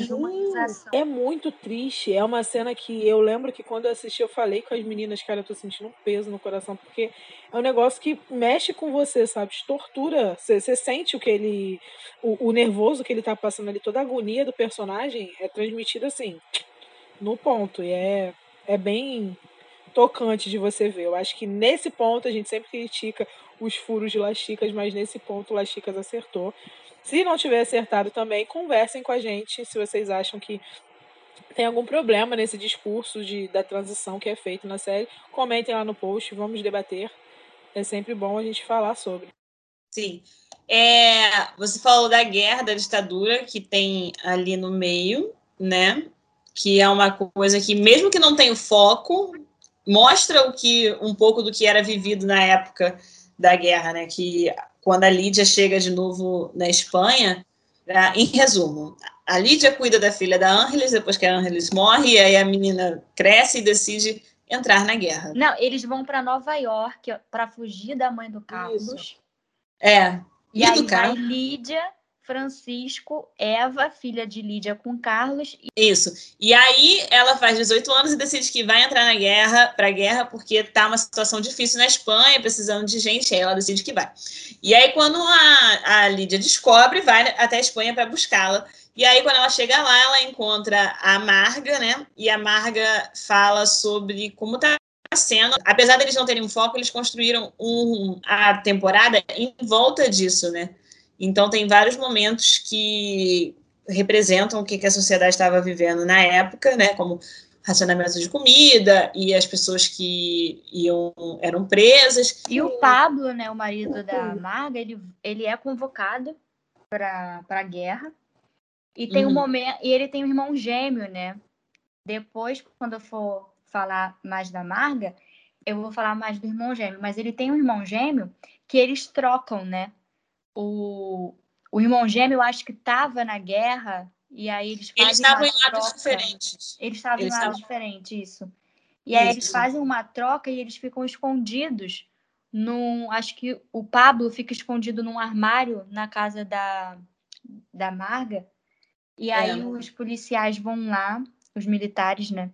É muito triste. É uma cena que eu lembro que quando eu assisti, eu falei com as meninas, cara, eu tô sentindo um peso no coração, porque é um negócio que mexe com você, sabe? Te tortura. Você, você sente o que ele. O, o nervoso que ele tá passando ali, toda a agonia do personagem é transmitida assim, no ponto. E é, é bem tocante de você ver. Eu acho que nesse ponto a gente sempre critica os furos de Lasticas, mas nesse ponto Lasticas acertou. Se não tiver acertado também, conversem com a gente se vocês acham que tem algum problema nesse discurso de, da transição que é feito na série. Comentem lá no post, vamos debater. É sempre bom a gente falar sobre. Sim. É, você falou da guerra, da ditadura que tem ali no meio, né? Que é uma coisa que, mesmo que não tenha foco, mostra o que um pouco do que era vivido na época da guerra, né? Que quando a Lídia chega de novo na Espanha, né? em resumo, a Lídia cuida da filha da Ángeles depois que a Ángeles morre, e aí a menina cresce e decide entrar na guerra. Não, eles vão para Nova York para fugir da mãe do Carlos. Isso. É. E, e aí do Carlos. Lídia Francisco, Eva, filha de Lídia com Carlos. Isso. E aí ela faz 18 anos e decide que vai entrar na guerra, para a guerra, porque tá uma situação difícil na Espanha, precisando de gente, aí ela decide que vai. E aí quando a, a Lídia descobre, vai até a Espanha para buscá-la. E aí quando ela chega lá, ela encontra a Marga, né? E a Marga fala sobre como tá sendo, apesar deles não terem um foco, eles construíram um, a temporada em volta disso, né? Então, tem vários momentos que representam o que, a sociedade estava vivendo na época, né? Como racionamento de comida e as pessoas que iam eram presas. E o Pablo, né, o marido da Marga, ele, ele é convocado para a guerra. E tem uhum. um momento e ele tem um irmão gêmeo, né? Depois, quando eu for falar mais da Marga, eu vou falar mais do irmão gêmeo, mas ele tem um irmão gêmeo que eles trocam, né? O, o irmão gêmeo, eu acho que estava na guerra, e aí eles fazem. Eles estavam em lados diferentes. Eles estavam em lados diferentes, isso. E isso. aí eles fazem uma troca e eles ficam escondidos num. Acho que o Pablo fica escondido num armário na casa da, da Marga. E aí É. os policiais vão lá, os militares, né?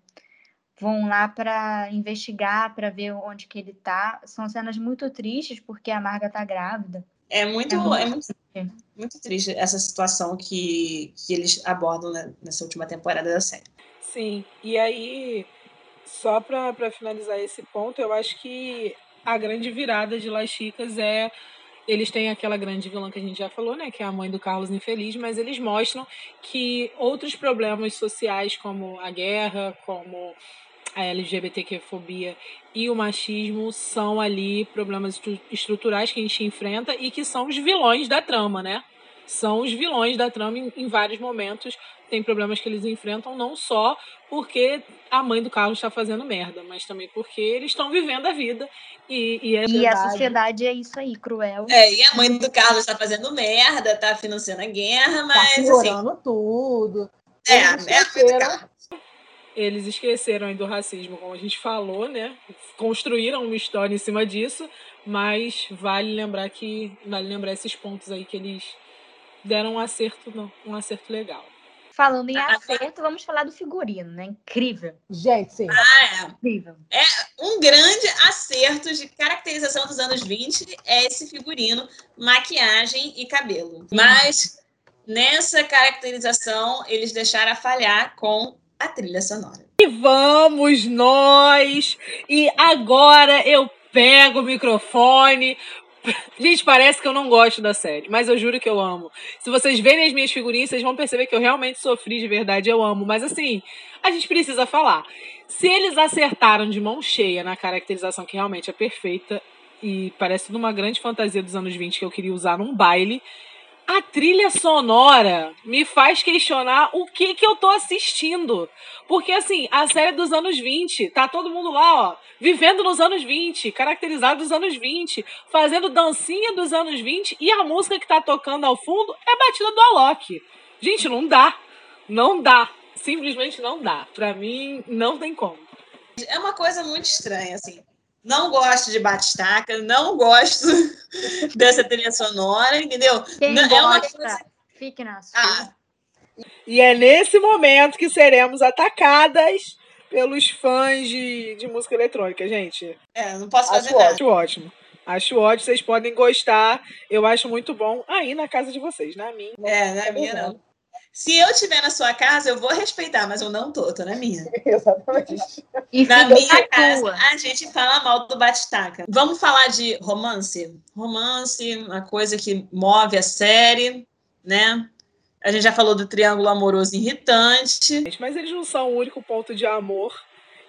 Vão lá para investigar, para ver onde que ele tá. São cenas muito tristes porque a Marga tá grávida. É muito, É muito é muito, muito triste essa situação que, que eles abordam né, nessa última temporada da série. Sim, e aí, só para finalizar esse ponto, eu acho que a grande virada de Las Chicas é. Eles têm aquela grande vilã que a gente já falou, né? Que é a mãe do Carlos Infeliz, mas eles mostram que outros problemas sociais, como a guerra, como a LGBTQ-fobia e o machismo, são ali problemas estru- estruturais que a gente enfrenta e que são os vilões da trama, né? São os vilões da trama em, em vários momentos. Tem problemas que eles enfrentam não só porque a mãe do Carlos está fazendo merda, mas também porque eles estão vivendo a vida. E, e é E a sociedade é isso aí, cruel. É, e a mãe do Carlos tá fazendo merda, tá financiando a guerra, Tá mas assim, piorando tudo. é, Eles é a mãe do esqueceram. Carlos. Eles esqueceram aí do racismo, como a gente falou, né? Construíram uma história em cima disso, mas vale lembrar que vale lembrar esses pontos aí que eles deram um acerto, não, um acerto legal. Falando em acerto, vamos falar do figurino, né? Incrível. Gente, sim. Ah, Incrível. é. Um grande acerto de caracterização dos anos 20 é esse figurino, maquiagem e cabelo. Mas nessa caracterização eles deixaram a falhar com a trilha sonora. E vamos nós! E agora eu pego o microfone. Gente, parece que eu não gosto da série, mas eu juro que eu amo. Se vocês verem as minhas figurinhas, vocês vão perceber que eu realmente sofri de verdade, eu amo. Mas assim, a gente precisa falar. Se eles acertaram de mão cheia na caracterização, que realmente é perfeita, e parece numa grande fantasia dos anos 20 que eu queria usar num baile, a trilha sonora me faz questionar o que que eu tô assistindo. Porque, assim, a série dos anos 20, tá todo mundo lá, ó, vivendo nos anos 20, caracterizado dos anos 20, fazendo dancinha dos anos 20, e a música que tá tocando ao fundo é batida do Alok. Gente, não dá. Não dá. Simplesmente não dá. Pra mim, não tem como. É uma coisa muito estranha, assim. Não gosto de batistaca, não gosto dessa trilha sonora, entendeu? Quem Não- é uma gosta, coisa. fique na sua. Ah, E é nesse momento que seremos atacadas pelos fãs de, de música eletrônica, gente. é, não posso fazer Acho nada. Acho ótimo. Acho ótimo, vocês podem gostar. Eu acho muito bom aí na casa de vocês, na minha. É, na minha não. Se eu estiver na sua casa, eu vou respeitar, mas eu não tô, tô na minha. Exatamente. E Na minha casa, tua. a gente fala mal do batistaca. Vamos falar de romance? Romance, uma coisa que move a série, né? A gente já falou do triângulo amoroso irritante. Mas eles não são o único ponto de amor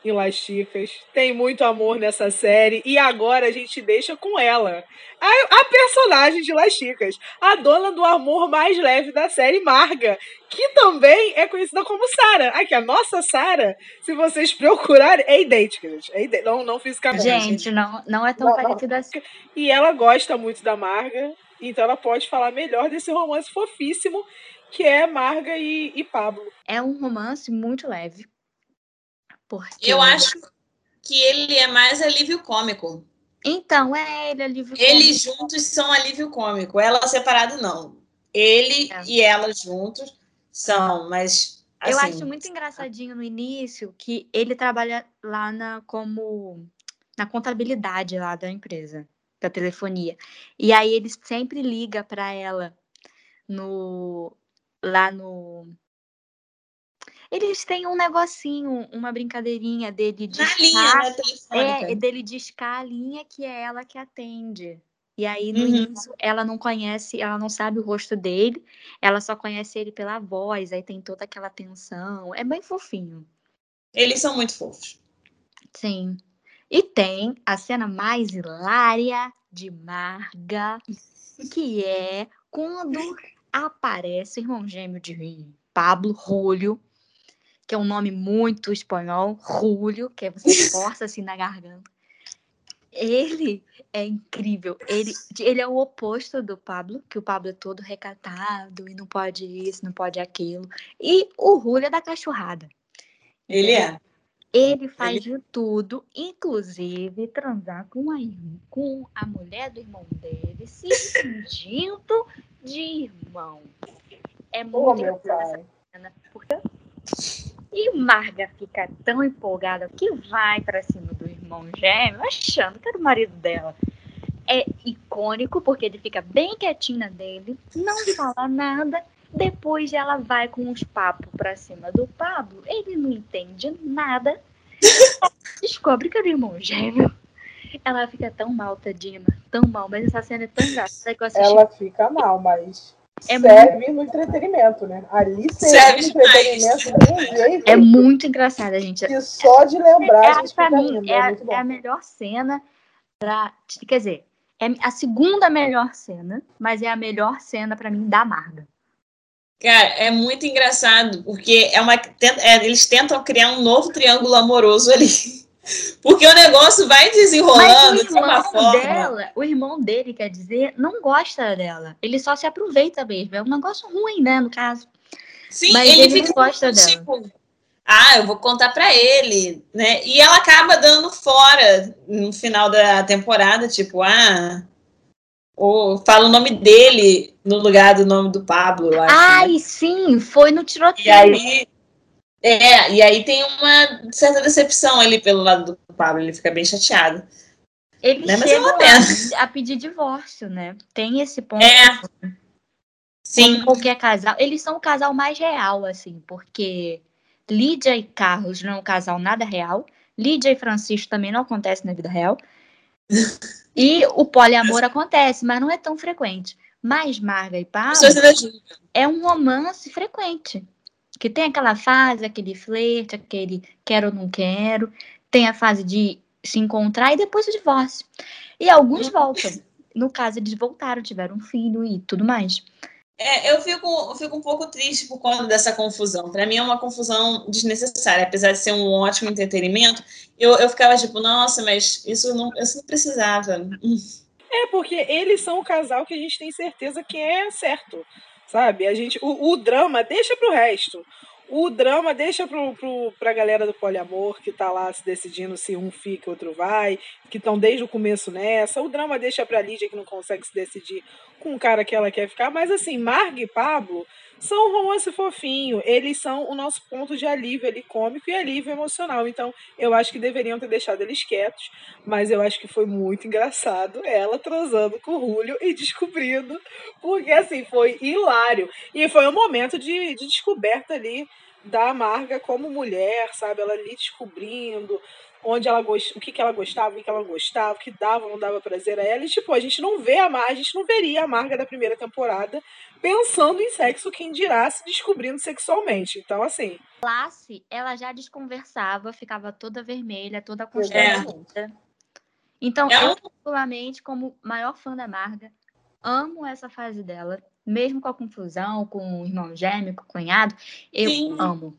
em Las Chicas. Tem muito amor nessa série. E agora a gente deixa com ela. A, a personagem de Las Chicas. A dona do amor mais leve da série, Marga. Que também é conhecida como Sara. Aqui, a nossa Sara, se vocês procurarem, é idêntica, gente. É idêntica. Não, não fisicamente. Gente, não, não é tão Não, não. parecido assim. E ela gosta muito da Marga, então ela pode falar melhor desse romance fofíssimo que é Marga e, e Pablo. É um romance muito leve. Porque... Eu acho que ele é mais alívio cômico. Então, é ele, alívio Eles juntos são alívio cômico. Ela separado, não. Ele É. e ela juntos são, mas. Assim, Eu acho muito engraçadinho no início que ele trabalha lá na como na contabilidade lá da empresa, da telefonia. E aí ele sempre liga para ela no lá no eles têm um negocinho, uma brincadeirinha dele de linha, né, telefônica. é, dele discar a linha que é ela que atende. E aí, no Uhum. início, ela não conhece, ela não sabe o rosto dele, ela só conhece ele pela voz, aí tem toda aquela tensão. É bem fofinho. Eles são muito fofos. Sim. E tem a cena mais hilária de Marga, que é quando aparece o irmão gêmeo de Pablo, Julio, que é um nome muito espanhol, Julio, que é você força assim na garganta. Ele é incrível. Ele, ele é o oposto do Pablo, que o Pablo é todo recatado e não pode isso, não pode aquilo. E o Julio é da cachorrada. Ele é. Ele faz de tudo, inclusive transar com a, irmã- com a mulher do irmão dele, se fingindo de irmão. é muito meu engraçado pai. cena, porque e Marga fica tão empolgada que vai pra cima do irmão gêmeo, achando que era o marido dela. É icônico, porque ele fica bem quietinho dele, não fala nada. Depois ela vai com uns papos pra cima do Pablo, ele não entende nada. Descobre que era o irmão gêmeo. Ela fica tão mal, tadinha, tão mal, mas essa cena é tão engraçada que eu assisti. Ela fica mal, mas É serve no entretenimento, né? Ali Serve serve no entretenimento de um jeito É muito engraçada, gente. que só de lembrar É, gente pra mim, rindo. é, É a- muito é a melhor cena pra. Quer dizer, é a segunda melhor cena, mas é a melhor cena pra mim da Marga. Cara, é muito engraçado, porque é uma, é, eles tentam criar um novo triângulo amoroso ali. Porque o negócio vai desenrolando o de uma irmão forma. dela, o irmão dele, quer dizer, não gosta dela. Ele só se aproveita mesmo. É um negócio ruim, né, no caso. Sim, Mas ele, ele fica gosta dela. tipo, ah, eu vou contar pra ele, né? E ela acaba dando fora no final da temporada, tipo, ah, ou fala o nome dele no lugar do nome do Pablo, eu acho. né? Ai, sim, foi no E tiroteio. aí, é, e aí tem uma certa decepção ali pelo lado do Pablo, ele fica bem chateado. Ele Né, mas chega é pena. a pedir divórcio, né? Tem esse ponto. É. Sim, Como qualquer casal. Eles são o casal mais real, assim, porque Lídia e Carlos não é um casal nada real. Lídia e Francisco também não acontece na vida real. E o poliamor acontece, mas não é tão frequente. Mas Marga e ainda julgam. é um romance frequente. Que tem aquela fase, aquele flerte, aquele quero ou não quero. Tem a fase de se encontrar e depois o divórcio. E alguns voltam. No caso, eles voltaram, tiveram um filho e tudo mais. É, eu fico, eu fico um pouco triste por conta dessa confusão. Para mim é uma confusão desnecessária, apesar de ser um ótimo entretenimento. Eu, eu ficava tipo, nossa, mas isso não, isso não precisava. É, porque eles são o casal que a gente tem certeza que é certo. Sabe? A gente, o, o drama deixa pro resto. O drama deixa pro, pro, pra galera do poliamor que tá lá se decidindo se um fica, outro vai, que estão desde o começo nessa. O drama deixa pra Lídia que não consegue se decidir com o cara que ela quer ficar. Mas assim, Marga e Pablo são um romance fofinho. Eles são o nosso ponto de alívio ali cômico e alívio emocional. Então, eu acho que deveriam ter deixado eles quietos. Mas eu acho que foi muito engraçado ela transando com o Julio e descobrindo. Porque assim, foi hilário. E foi um momento de, de descoberta ali da Marga como mulher, sabe? Ela ali descobrindo onde ela gost... o que, que ela gostava, o que, que ela não gostava, o que dava ou não dava prazer a ela. E, tipo, a gente não vê a Marga, a gente não veria a Marga da primeira temporada pensando em sexo, quem dirá se descobrindo sexualmente. Então, assim, Classe, ela já desconversava, ficava toda vermelha, toda É. constrangida. Então, É um- eu, particularmente, como maior fã da Marga, amo essa fase dela. Mesmo com a confusão, com o irmão gêmeo, com o cunhado, eu Sim. amo.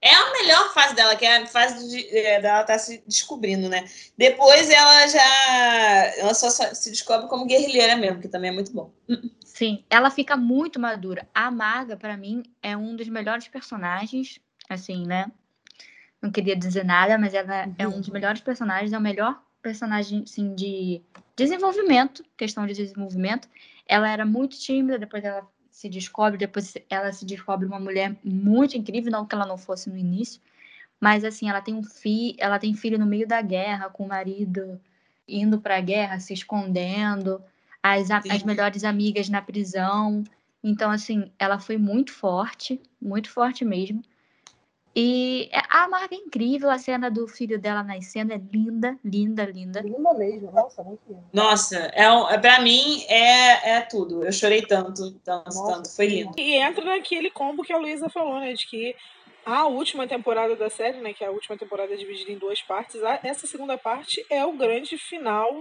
É a melhor fase dela, que é a fase de, é, dela tá se descobrindo, né? Depois ela já. Ela só, só se descobre como guerrilheira mesmo, que também é muito bom. Sim, ela fica muito madura. A Marga, pra mim, é um dos melhores personagens, assim, né? Não queria dizer nada, mas ela é um dos melhores personagens, é o melhor personagem, assim, de desenvolvimento, questão de desenvolvimento. Ela era muito tímida, depois ela se descobre, depois ela se descobre uma mulher muito incrível, não que ela não fosse no início, mas assim, ela tem um filho, ela tem filho no meio da guerra, com o marido indo pra guerra, se escondendo as, a- as melhores amigas na prisão. Então, assim, ela foi muito forte, muito forte mesmo. E é- a Marga é incrível, a cena do filho dela nascendo é linda, linda, linda. Linda mesmo. Nossa, muito linda. Nossa, é, um- é, pra mim é, é tudo. Eu chorei tanto, tanto, Nossa, tanto. Foi lindo. E entra naquele combo que a Luísa falou, né? De que a última temporada da série, né? Que é a última temporada dividida em duas partes, a- essa segunda parte é o grande final.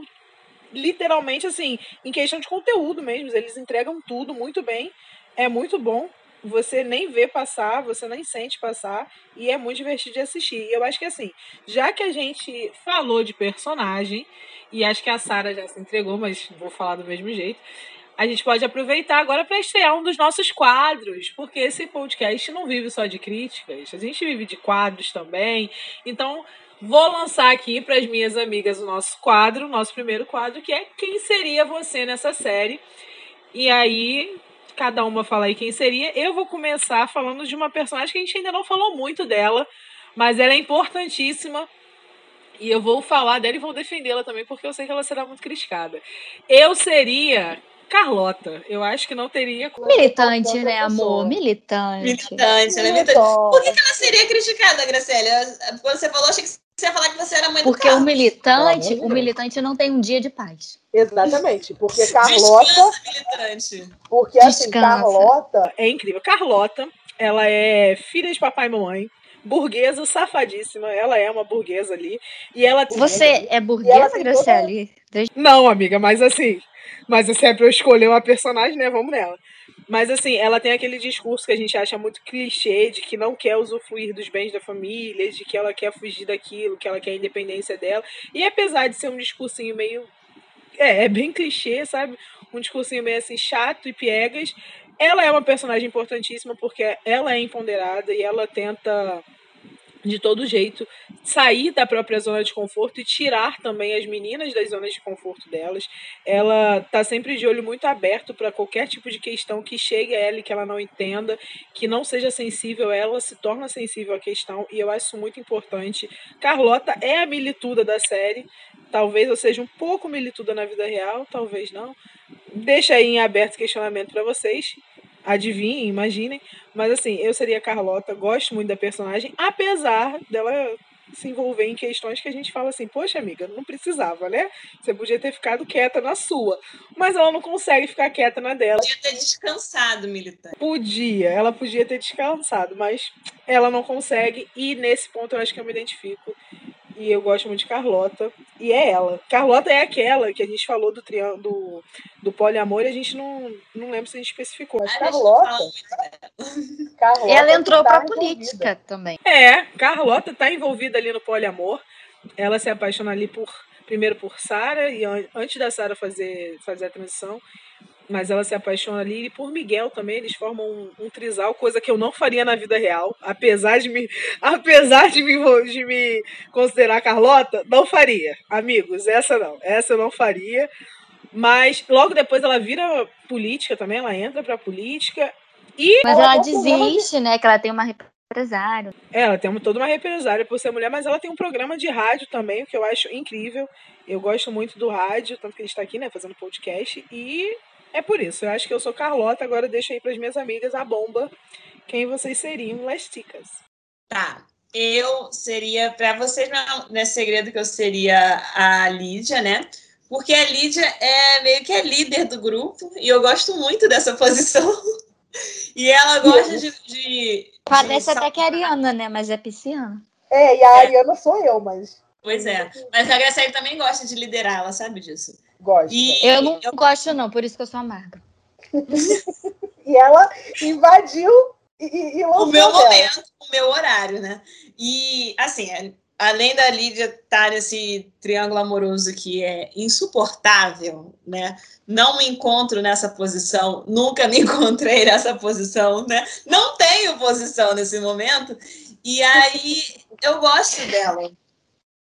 Literalmente, assim, em questão de conteúdo mesmo. Eles entregam tudo muito bem. É muito bom. Você nem vê passar, você nem sente passar. E é muito divertido de assistir. E eu acho que assim, já que a gente falou de personagem, e acho que a Sara já se entregou, mas vou falar do mesmo jeito a gente pode aproveitar agora para estrear um dos nossos quadros, porque esse podcast não vive só de críticas, a gente vive de quadros também. Então, vou lançar aqui para as minhas amigas o nosso quadro, o nosso primeiro quadro, que é Quem seria você nessa série? E aí, cada uma fala aí quem seria. Eu vou começar falando de uma personagem que a gente ainda não falou muito dela, mas ela é importantíssima. E eu vou falar dela e vou defendê-la também, porque eu sei que ela será muito criticada. Eu seria Carlota. Eu acho que não teria. Militante, né, amor? Militante. Militante, ela é militante. Por que, que ela seria criticada, Gracélia? Quando você falou, achei que você ia falar que você era mãe Porque do o militante, o militante não tem um dia de paz. Exatamente, porque Carlota, Descansa, militante. porque assim, Descansa. Carlota, É incrível. Carlota, ela é filha de papai e mamãe. Burguesa, safadíssima. Ela é uma burguesa ali. E ela. Você é burguesa, Graciele? Deixa- Não, amiga, mas assim. Mas se é pra eu escolher uma personagem, né? Vamos nela. Mas assim, ela tem aquele discurso que a gente acha muito clichê de que não quer usufruir dos bens da família, de que ela quer fugir daquilo, que ela quer a independência dela. E apesar de ser um discursinho meio. É, é bem clichê, sabe? Um discursinho meio assim chato e piegas. Ela é uma personagem importantíssima porque ela é empoderada e ela tenta de todo jeito sair da própria zona de conforto e tirar também as meninas das zonas de conforto delas. Ela tá sempre de olho muito aberto para qualquer tipo de questão que chegue a ela e que ela não entenda, que não seja sensível, ela se torna sensível à questão e eu acho isso muito importante. Carlota é a milituda da série. Talvez eu seja um pouco milituda na vida real, talvez não. Deixa aí em aberto questionamento para vocês. Adivinhem, imaginem. Mas assim, eu seria a Carlota, gosto muito da personagem, apesar dela se envolver em questões que a gente fala assim, poxa amiga, não precisava, né? Você podia ter ficado quieta na sua. Mas ela não consegue ficar quieta na dela. Podia ter descansado, militante. Podia, ela podia ter descansado, mas ela não consegue. E nesse ponto eu acho que eu me identifico. E eu gosto muito de Carlota. E é ela. Carlota é aquela que a gente falou do triângulo do, do poliamor e a gente não, não lembra se a gente especificou. mas Carlota. Carlota Ela entrou tá pra envolvida. política também. É, Carlota tá envolvida ali no poliamor. Ela se apaixona ali por primeiro por Sara e an- antes da Sara fazer fazer a transição, mas ela se apaixona ali e por Miguel também. Eles formam um, um trisal, coisa que eu não faria na vida real, apesar de me apesar de me de me considerar Carlota, não faria. Amigos, essa não, essa eu não faria. Mas logo depois ela vira política também, ela entra pra política e Mas Ela desiste, né? Que ela tem uma represária. Ela tem toda uma represária por ser mulher, mas ela tem um programa de rádio também, o que eu acho incrível. Eu gosto muito do rádio, tanto que a gente tá aqui, né, fazendo podcast. E é por isso. Eu acho que eu sou Carlota, agora deixa aí pras minhas amigas a bomba. Quem vocês seriam, Lesticas? Tá. Eu seria, para vocês não, não é segredo que eu seria a Lídia, né? Porque a Lídia é meio que a líder do grupo e eu gosto muito dessa posição. E ela gosta de. de Parece de até que é Ariana, né? Mas é pisciana. É, e a Ariana sou eu, mas Pois é. Mas a Graciela também gosta de liderar, ela sabe disso. Gosto. E Eu não gosto, não, por isso que eu sou amarga. E ela invadiu e, e, o meu dela. momento, o meu horário, né? E, assim, além da Lídia estar nesse triângulo amoroso que é insuportável, né? Não me encontro nessa posição, nunca me encontrei nessa posição, né? Não tenho posição nesse momento. E aí eu gosto dela.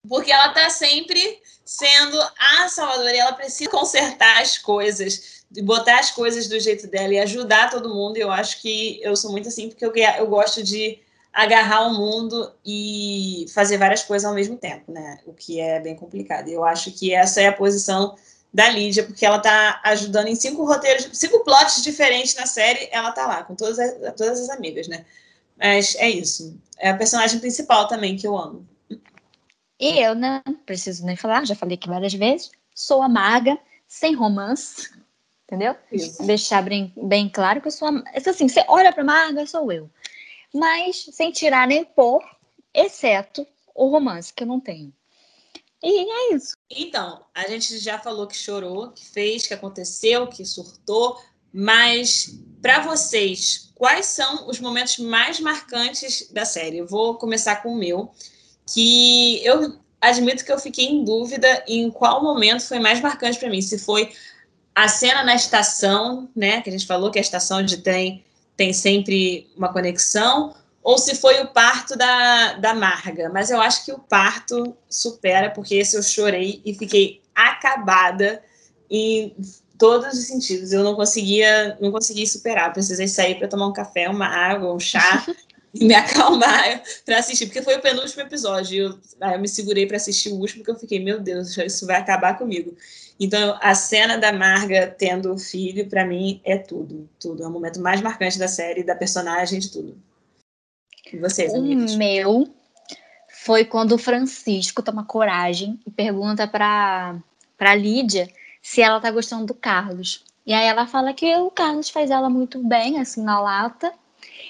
Porque ela tá sempre sendo a salvadora e ela precisa consertar as coisas, botar as coisas do jeito dela e ajudar todo mundo. E eu acho que eu sou muito assim, porque eu, eu gosto de agarrar o mundo e fazer várias coisas ao mesmo tempo, né? O que é bem complicado. Eu acho que essa é a posição da Lídia, porque ela tá ajudando em cinco roteiros, cinco plots diferentes na série, ela tá lá, com todas as, todas as amigas, né? Mas é isso. É a personagem principal também que eu amo. E eu, né? Não preciso nem falar, já falei aqui várias vezes. Sou amarga, sem romance. Entendeu? Isso. Deixar bem, bem claro que eu sou am- Assim, você olha pra amarga, sou eu. Mas sem tirar nem pôr, exceto o romance, que eu não tenho. E é isso. Então, a gente já falou que chorou, que fez, que aconteceu, que surtou, mas para vocês, quais são os momentos mais marcantes da série? Eu vou começar com o meu, que eu admito que eu fiquei em dúvida em qual momento foi mais marcante para mim, se foi a cena na estação, né, que a gente falou que a estação de trem tem sempre uma conexão, ou se foi o parto da, da Marga. Mas eu acho que o parto supera, porque esse eu chorei e fiquei acabada. E todos os sentidos. Eu não conseguia, não conseguia superar. Precisei sair para tomar um café, uma água, um chá me acalmar para assistir, porque foi o penúltimo episódio. Eu, aí eu me segurei para assistir o último, porque eu fiquei, meu Deus, isso vai acabar comigo. Então, a cena da Marga tendo o filho, para mim, é tudo. Tudo. É o momento mais marcante da série, da personagem, de tudo. E vocês, amigos? O meu foi quando o Francisco toma coragem e pergunta para para Lídia se ela tá gostando do Carlos. E aí ela fala que o Carlos faz ela muito bem, assim, na lata,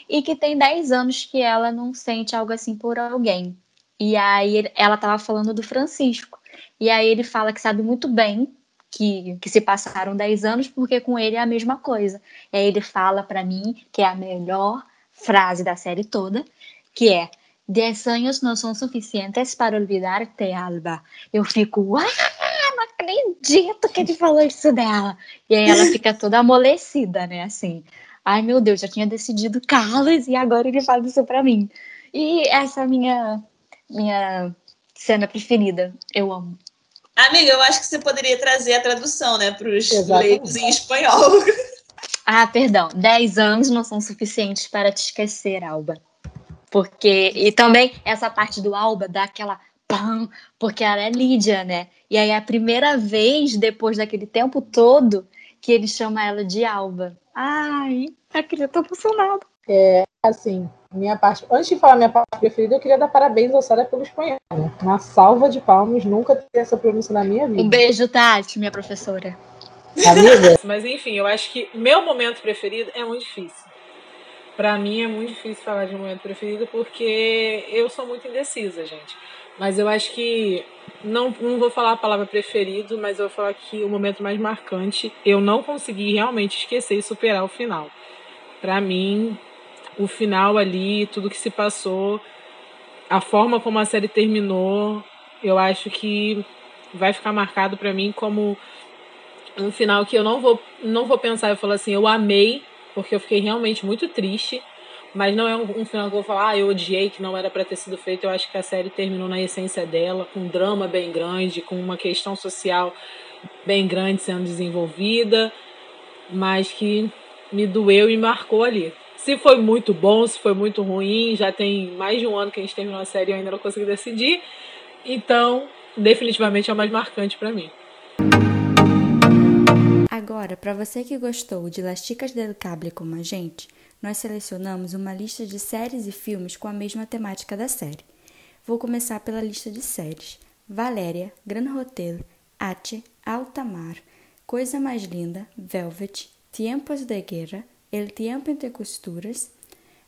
e que tem 10 anos que ela não sente algo assim por alguém. E aí ela tava falando do Francisco. E aí ele fala que sabe muito bem que, que se passaram 10 anos, porque com ele é a mesma coisa. E aí ele fala para mim que é a melhor frase da série toda, que é 10 anos não são suficientes para olvidar-te, Alba. Eu fico, ah, não acredito que ele falou isso dela. E aí ela fica toda amolecida, né, assim. Ai, meu Deus, já tinha decidido Carlos e agora ele fala isso pra mim. E essa é a minha, minha cena preferida. Eu amo. Amiga, eu acho que você poderia trazer a tradução, né, para os leigos em espanhol. Ah, perdão. Dez anos não são suficientes para te esquecer, Alba. Porque. E também essa parte do Alba dá aquela pam, porque ela é Lídia, né? E aí é a primeira vez, depois daquele tempo todo, que ele chama ela de Alba. Ai, eu queria tô emocionada. É, assim, minha parte. Antes de falar minha parte preferida, eu queria dar parabéns ao Sara pelo espanhol. Né? Uma salva de palmas, nunca tive essa pronúncia na minha vida. Um beijo, Tati, minha professora. Amiga? Mas enfim, eu acho que meu momento preferido é muito difícil. Pra mim é muito difícil falar de momento preferido porque eu sou muito indecisa, gente. Mas eu acho que não, não vou falar a palavra preferido, mas eu vou falar que o momento mais marcante, eu não consegui realmente esquecer e superar o final. Para mim, o final ali, tudo que se passou, a forma como a série terminou, eu acho que vai ficar marcado para mim como um final que eu não vou não vou pensar e falar assim, eu amei, porque eu fiquei realmente muito triste, mas não é um, um final que eu vou falar, ah, eu odiei que não era para ter sido feito. Eu acho que a série terminou na essência dela, com um drama bem grande, com uma questão social bem grande sendo desenvolvida, mas que me doeu e marcou ali. Se foi muito bom, se foi muito ruim, já tem mais de um ano que a gente terminou a série e eu ainda não consegui decidir. Então, definitivamente é o mais marcante para mim. Agora, para você que gostou de Las Chicas del Cable como a gente, nós selecionamos uma lista de séries e filmes com a mesma temática da série. Vou começar pela lista de séries: Valéria, Gran Hotel, Ache, Altamar, Coisa Mais Linda, Velvet, Tiempos de Guerra, El Tiempo Entre Costuras.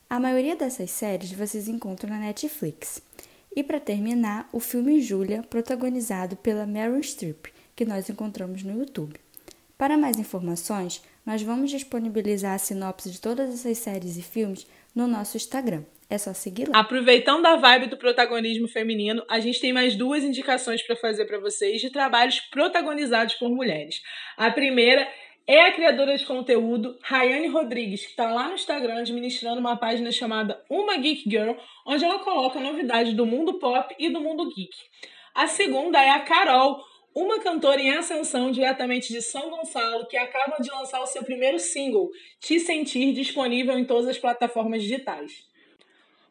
A maioria dessas séries vocês encontram na Netflix. E para terminar, o filme Julia, protagonizado pela Meryl Streep, que nós encontramos no YouTube. Para mais informações, nós vamos disponibilizar a sinopse de todas essas séries e filmes no nosso Instagram. É só seguir lá. Aproveitando a vibe do protagonismo feminino, a gente tem mais duas indicações para fazer para vocês de trabalhos protagonizados por mulheres. A primeira é a criadora de conteúdo Rayane Rodrigues, que está lá no Instagram administrando uma página chamada Uma Geek Girl, onde ela coloca novidades do mundo pop e do mundo geek. A segunda é a Carol, uma cantora em ascensão diretamente de São Gonçalo que acaba de lançar o seu primeiro single, Te Sentir, disponível em todas as plataformas digitais.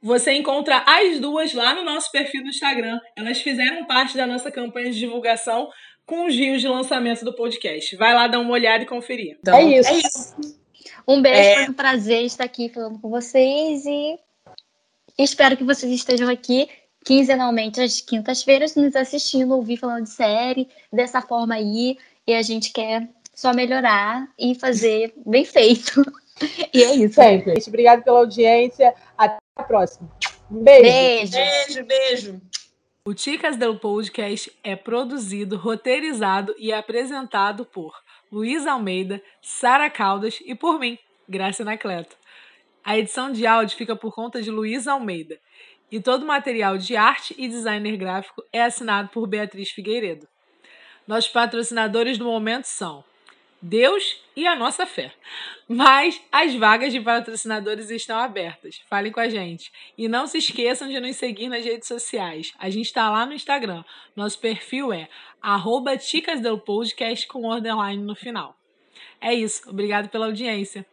Você encontra as duas lá no nosso perfil do Instagram. Elas fizeram parte da nossa campanha de divulgação com os rios de lançamento do podcast. Vai lá dar uma olhada e conferir. Então, é isso. É isso. Um beijo, é... foi um prazer estar aqui falando com vocês e espero que vocês estejam aqui quinzenalmente às quintas-feiras nos assistindo, ouvir falando de série, dessa forma aí, e a gente quer só melhorar e fazer bem feito. E é isso. Sempre. Obrigada pela audiência. Até a próxima. Um beijo. Beijo, beijo. beijo. O Ticas del Podcast é produzido, roteirizado e apresentado por Luiz Almeida, Sara Caldas e por mim, Graça Anacleto. A edição de áudio fica por conta de Luiz Almeida e todo o material de arte e designer gráfico é assinado por Beatriz Figueiredo. Nossos patrocinadores do momento são Deus e a nossa fé. Mas as vagas de patrocinadores estão abertas. Falem com a gente. E não se esqueçam de nos seguir nas redes sociais. A gente está lá no Instagram. Nosso perfil é ticasdelpodcast com underline no final. É isso. Obrigado pela audiência.